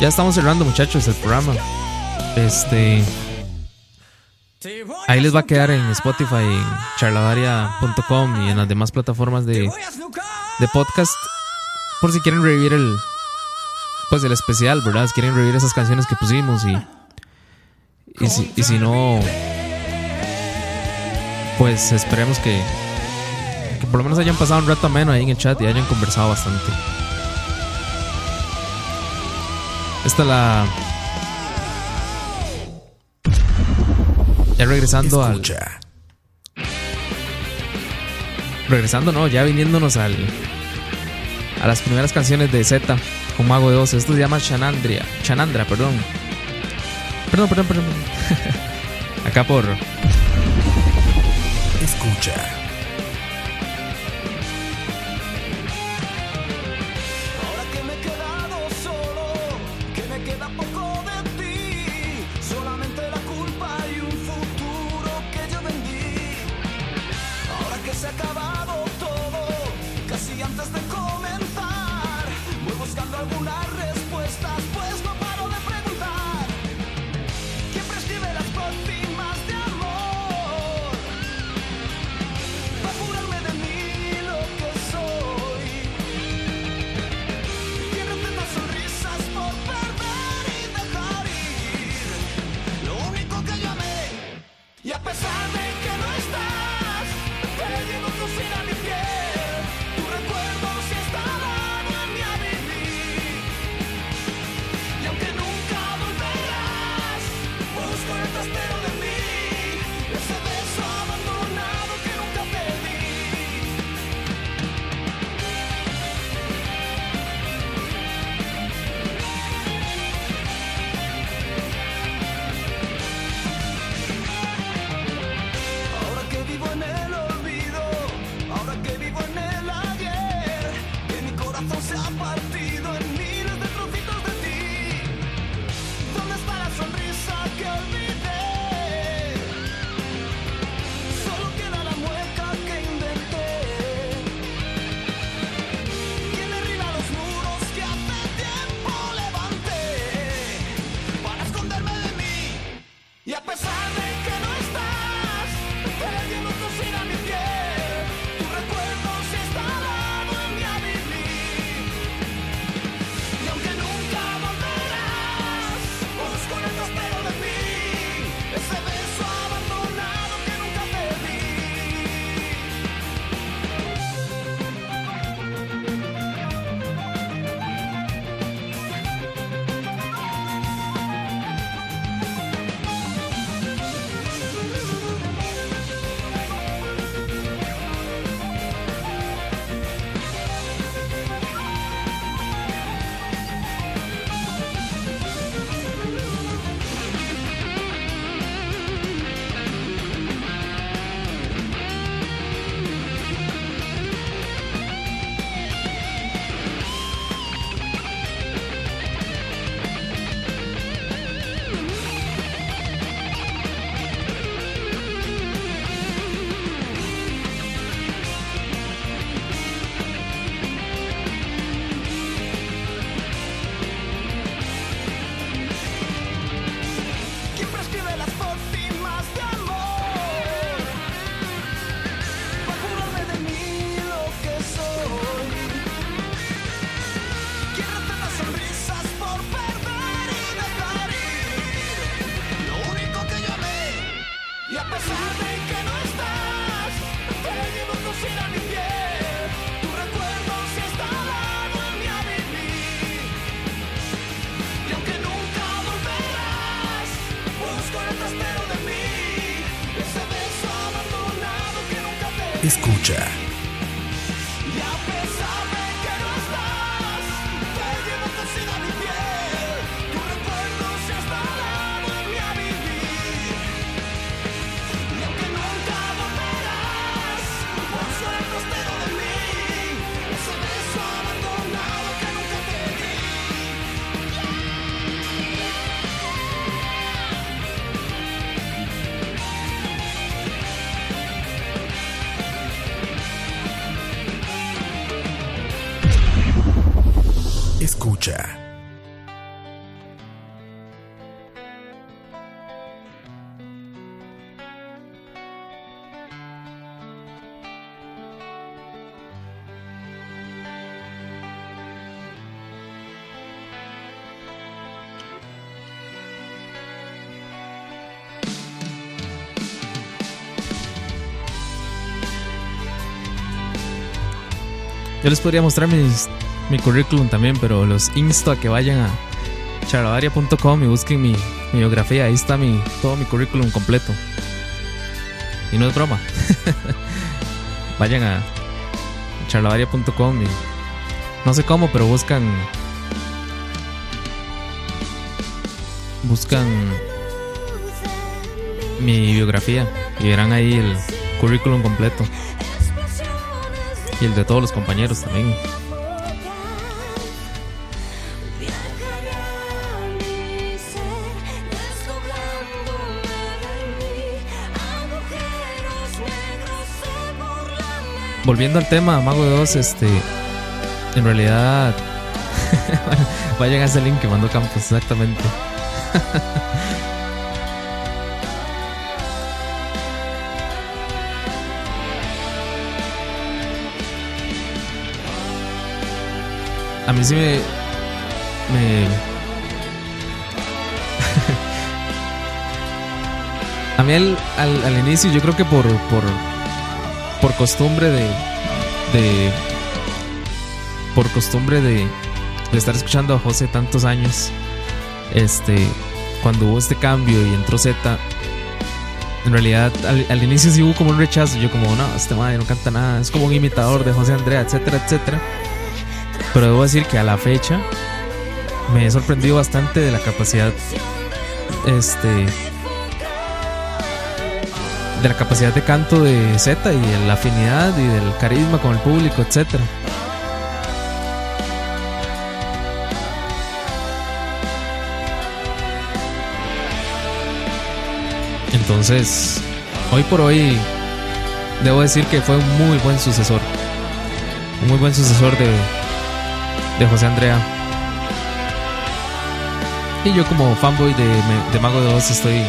Speaker 1: Ya estamos cerrando, muchachos, el programa. Este. Ahí les va a quedar en Spotify, en charlavaria.com y en las demás plataformas de, de podcast. Por si quieren revivir el. Pues el especial, ¿verdad? Si quieren revivir esas canciones que pusimos y. Y si, y si no. Pues esperemos que. Que por lo menos hayan pasado un rato ameno ahí en el chat y hayan conversado bastante. Esta es la. Ya regresando al. Regresando, no, ya viniéndonos al. A las primeras canciones de Z con Mago de Oz. Esto se llama Chanandria. Chanandra, perdón. Perdón, perdón, perdón. [laughs] Acá por.
Speaker 3: Escucha.
Speaker 2: Yo
Speaker 1: les podría mostrar mis, mi currículum también, pero los insto a que vayan a charlavaria.com y busquen mi, biografía. Ahí está mi, todo mi currículum completo. Y no es broma. [laughs] vayan a charlavaria.com y no sé cómo, pero buscan. Buscan mi biografía y verán ahí el currículum completo. Y el de todos los compañeros también. Volviendo al tema, Mago de Oz, este, en realidad, [laughs] vayan a ese link que mandó Campos, exactamente. [laughs] a mí sí me. me [laughs] a mí al, al, al, inicio, yo creo que por. por, por costumbre de. de por costumbre de, de estar escuchando a José tantos años. Este. Cuando hubo este cambio y entró Z, en realidad al, al, inicio sí hubo como un rechazo. Yo como, no, este madre no canta nada, es como un imitador de José Andrea, etcétera, etcétera. Pero debo decir que a la fecha me he sorprendido bastante de la capacidad, este, de la capacidad de canto de Z y de la afinidad y del carisma con el público, etcétera. Entonces, hoy por hoy, debo decir que fue un muy buen sucesor. Un muy buen sucesor de, de José Andrea. Y yo como fanboy de, de Mago de Oz estoy,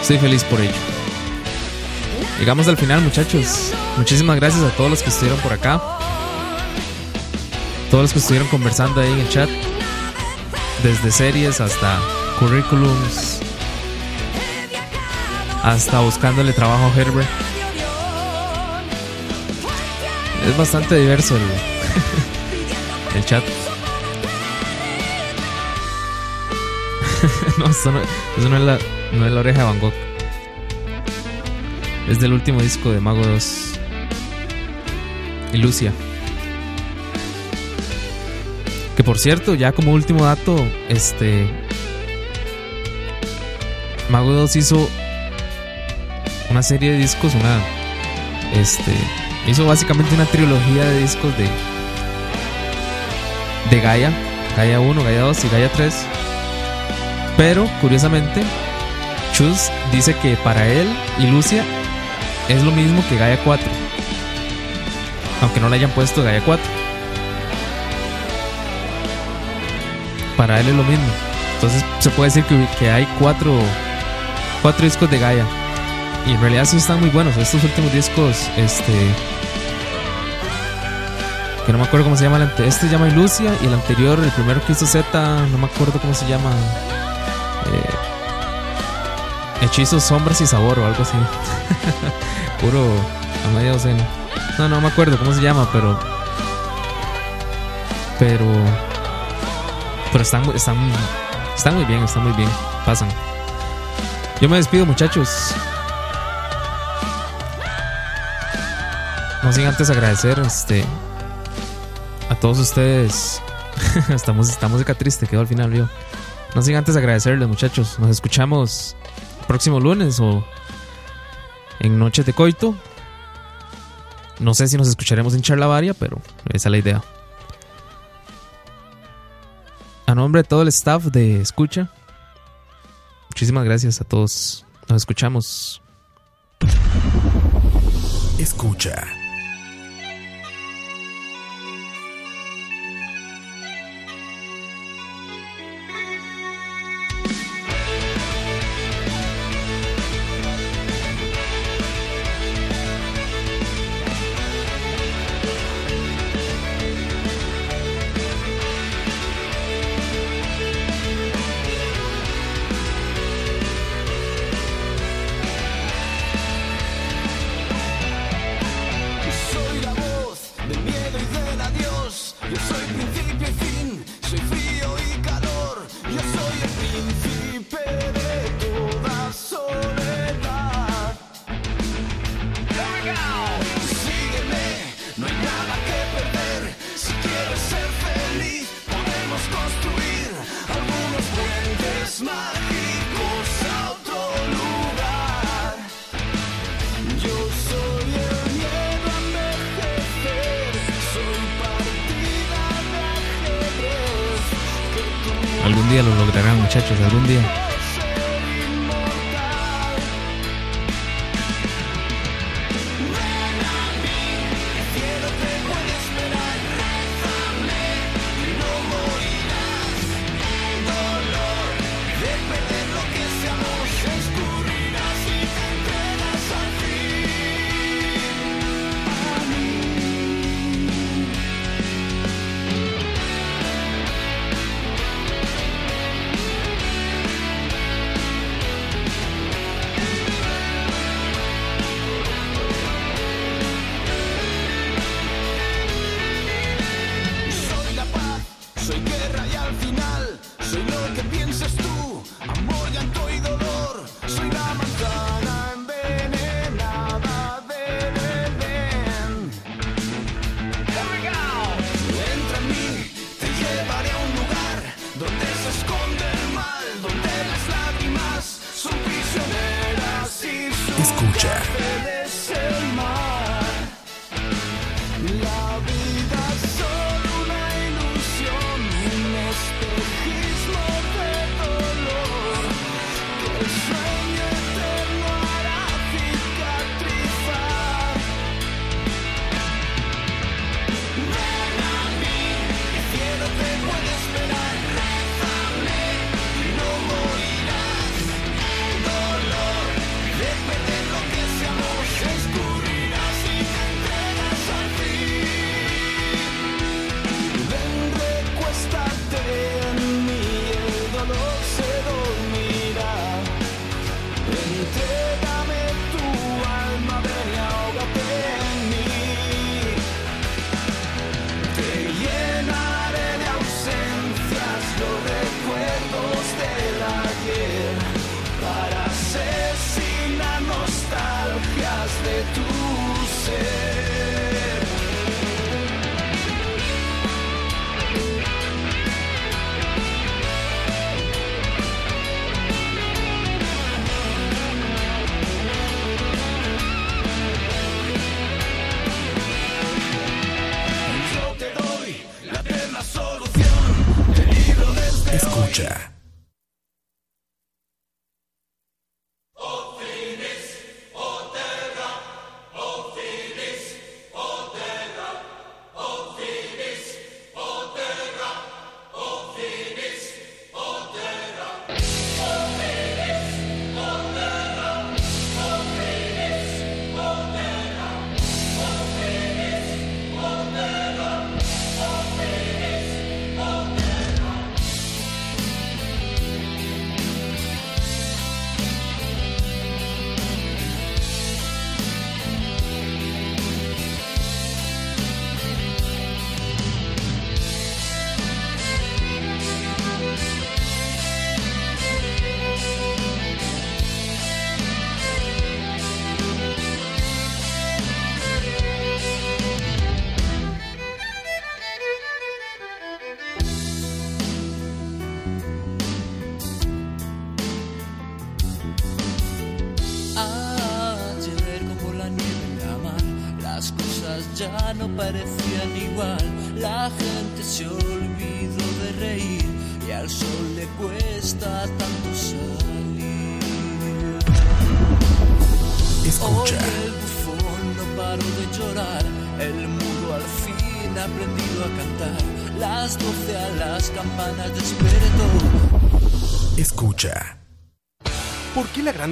Speaker 1: estoy feliz por ello. Llegamos al final muchachos. Muchísimas gracias a todos los que estuvieron por acá. Todos los que estuvieron conversando ahí en el chat. Desde series hasta currículums. Hasta buscándole trabajo a Herbert. Es bastante diverso el, [laughs] chat. [laughs] no, eso no, eso es la, no es la oreja de Van Gogh. Es del último disco de Mago 2. Y Lucia. Que por cierto, ya como último dato, este. Mago 2 hizo una serie de discos, una. Este. Hizo básicamente una trilogía de discos de. De Gaia. Gaia 1, Gaia 2 y Gaia 3. Pero, curiosamente, Chus dice que para él y Lucia es lo mismo que Gaia 4. Aunque no le hayan puesto Gaia 4. Para él es lo mismo. Entonces se puede decir que, que hay cuatro, cuatro discos de Gaia. Y en realidad sí están muy buenos. Estos últimos discos, este. Que no me acuerdo cómo se llama. Este se llama Ilusia. Y el anterior, el primero que hizo Z, no me acuerdo cómo se llama. Eh, Hechizos, sombras y sabor o algo así. [laughs] Puro a media docena. No, no me acuerdo cómo se llama, pero. Pero. Pero están, están, están muy bien, están muy bien. Pasan. Yo me despido, muchachos. No sin antes agradecer este, todos ustedes. [laughs] estamos, esta música triste quedó al final, vio. No sin antes agradecerles, muchachos. Nos escuchamos próximo lunes o en Noches de Coito. No sé si nos escucharemos en Charlavaria, pero esa es la idea. A nombre de todo el staff de Escucha, muchísimas gracias a todos. Nos escuchamos.
Speaker 2: Escucha.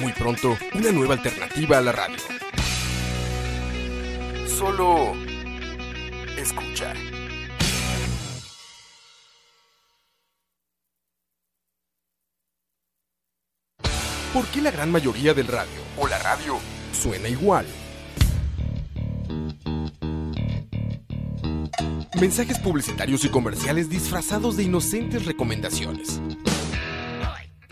Speaker 3: Muy pronto, una nueva alternativa a la radio. Solo escucha. ¿Por qué la gran mayoría del radio o la radio suena igual? Mensajes publicitarios y comerciales disfrazados de inocentes recomendaciones.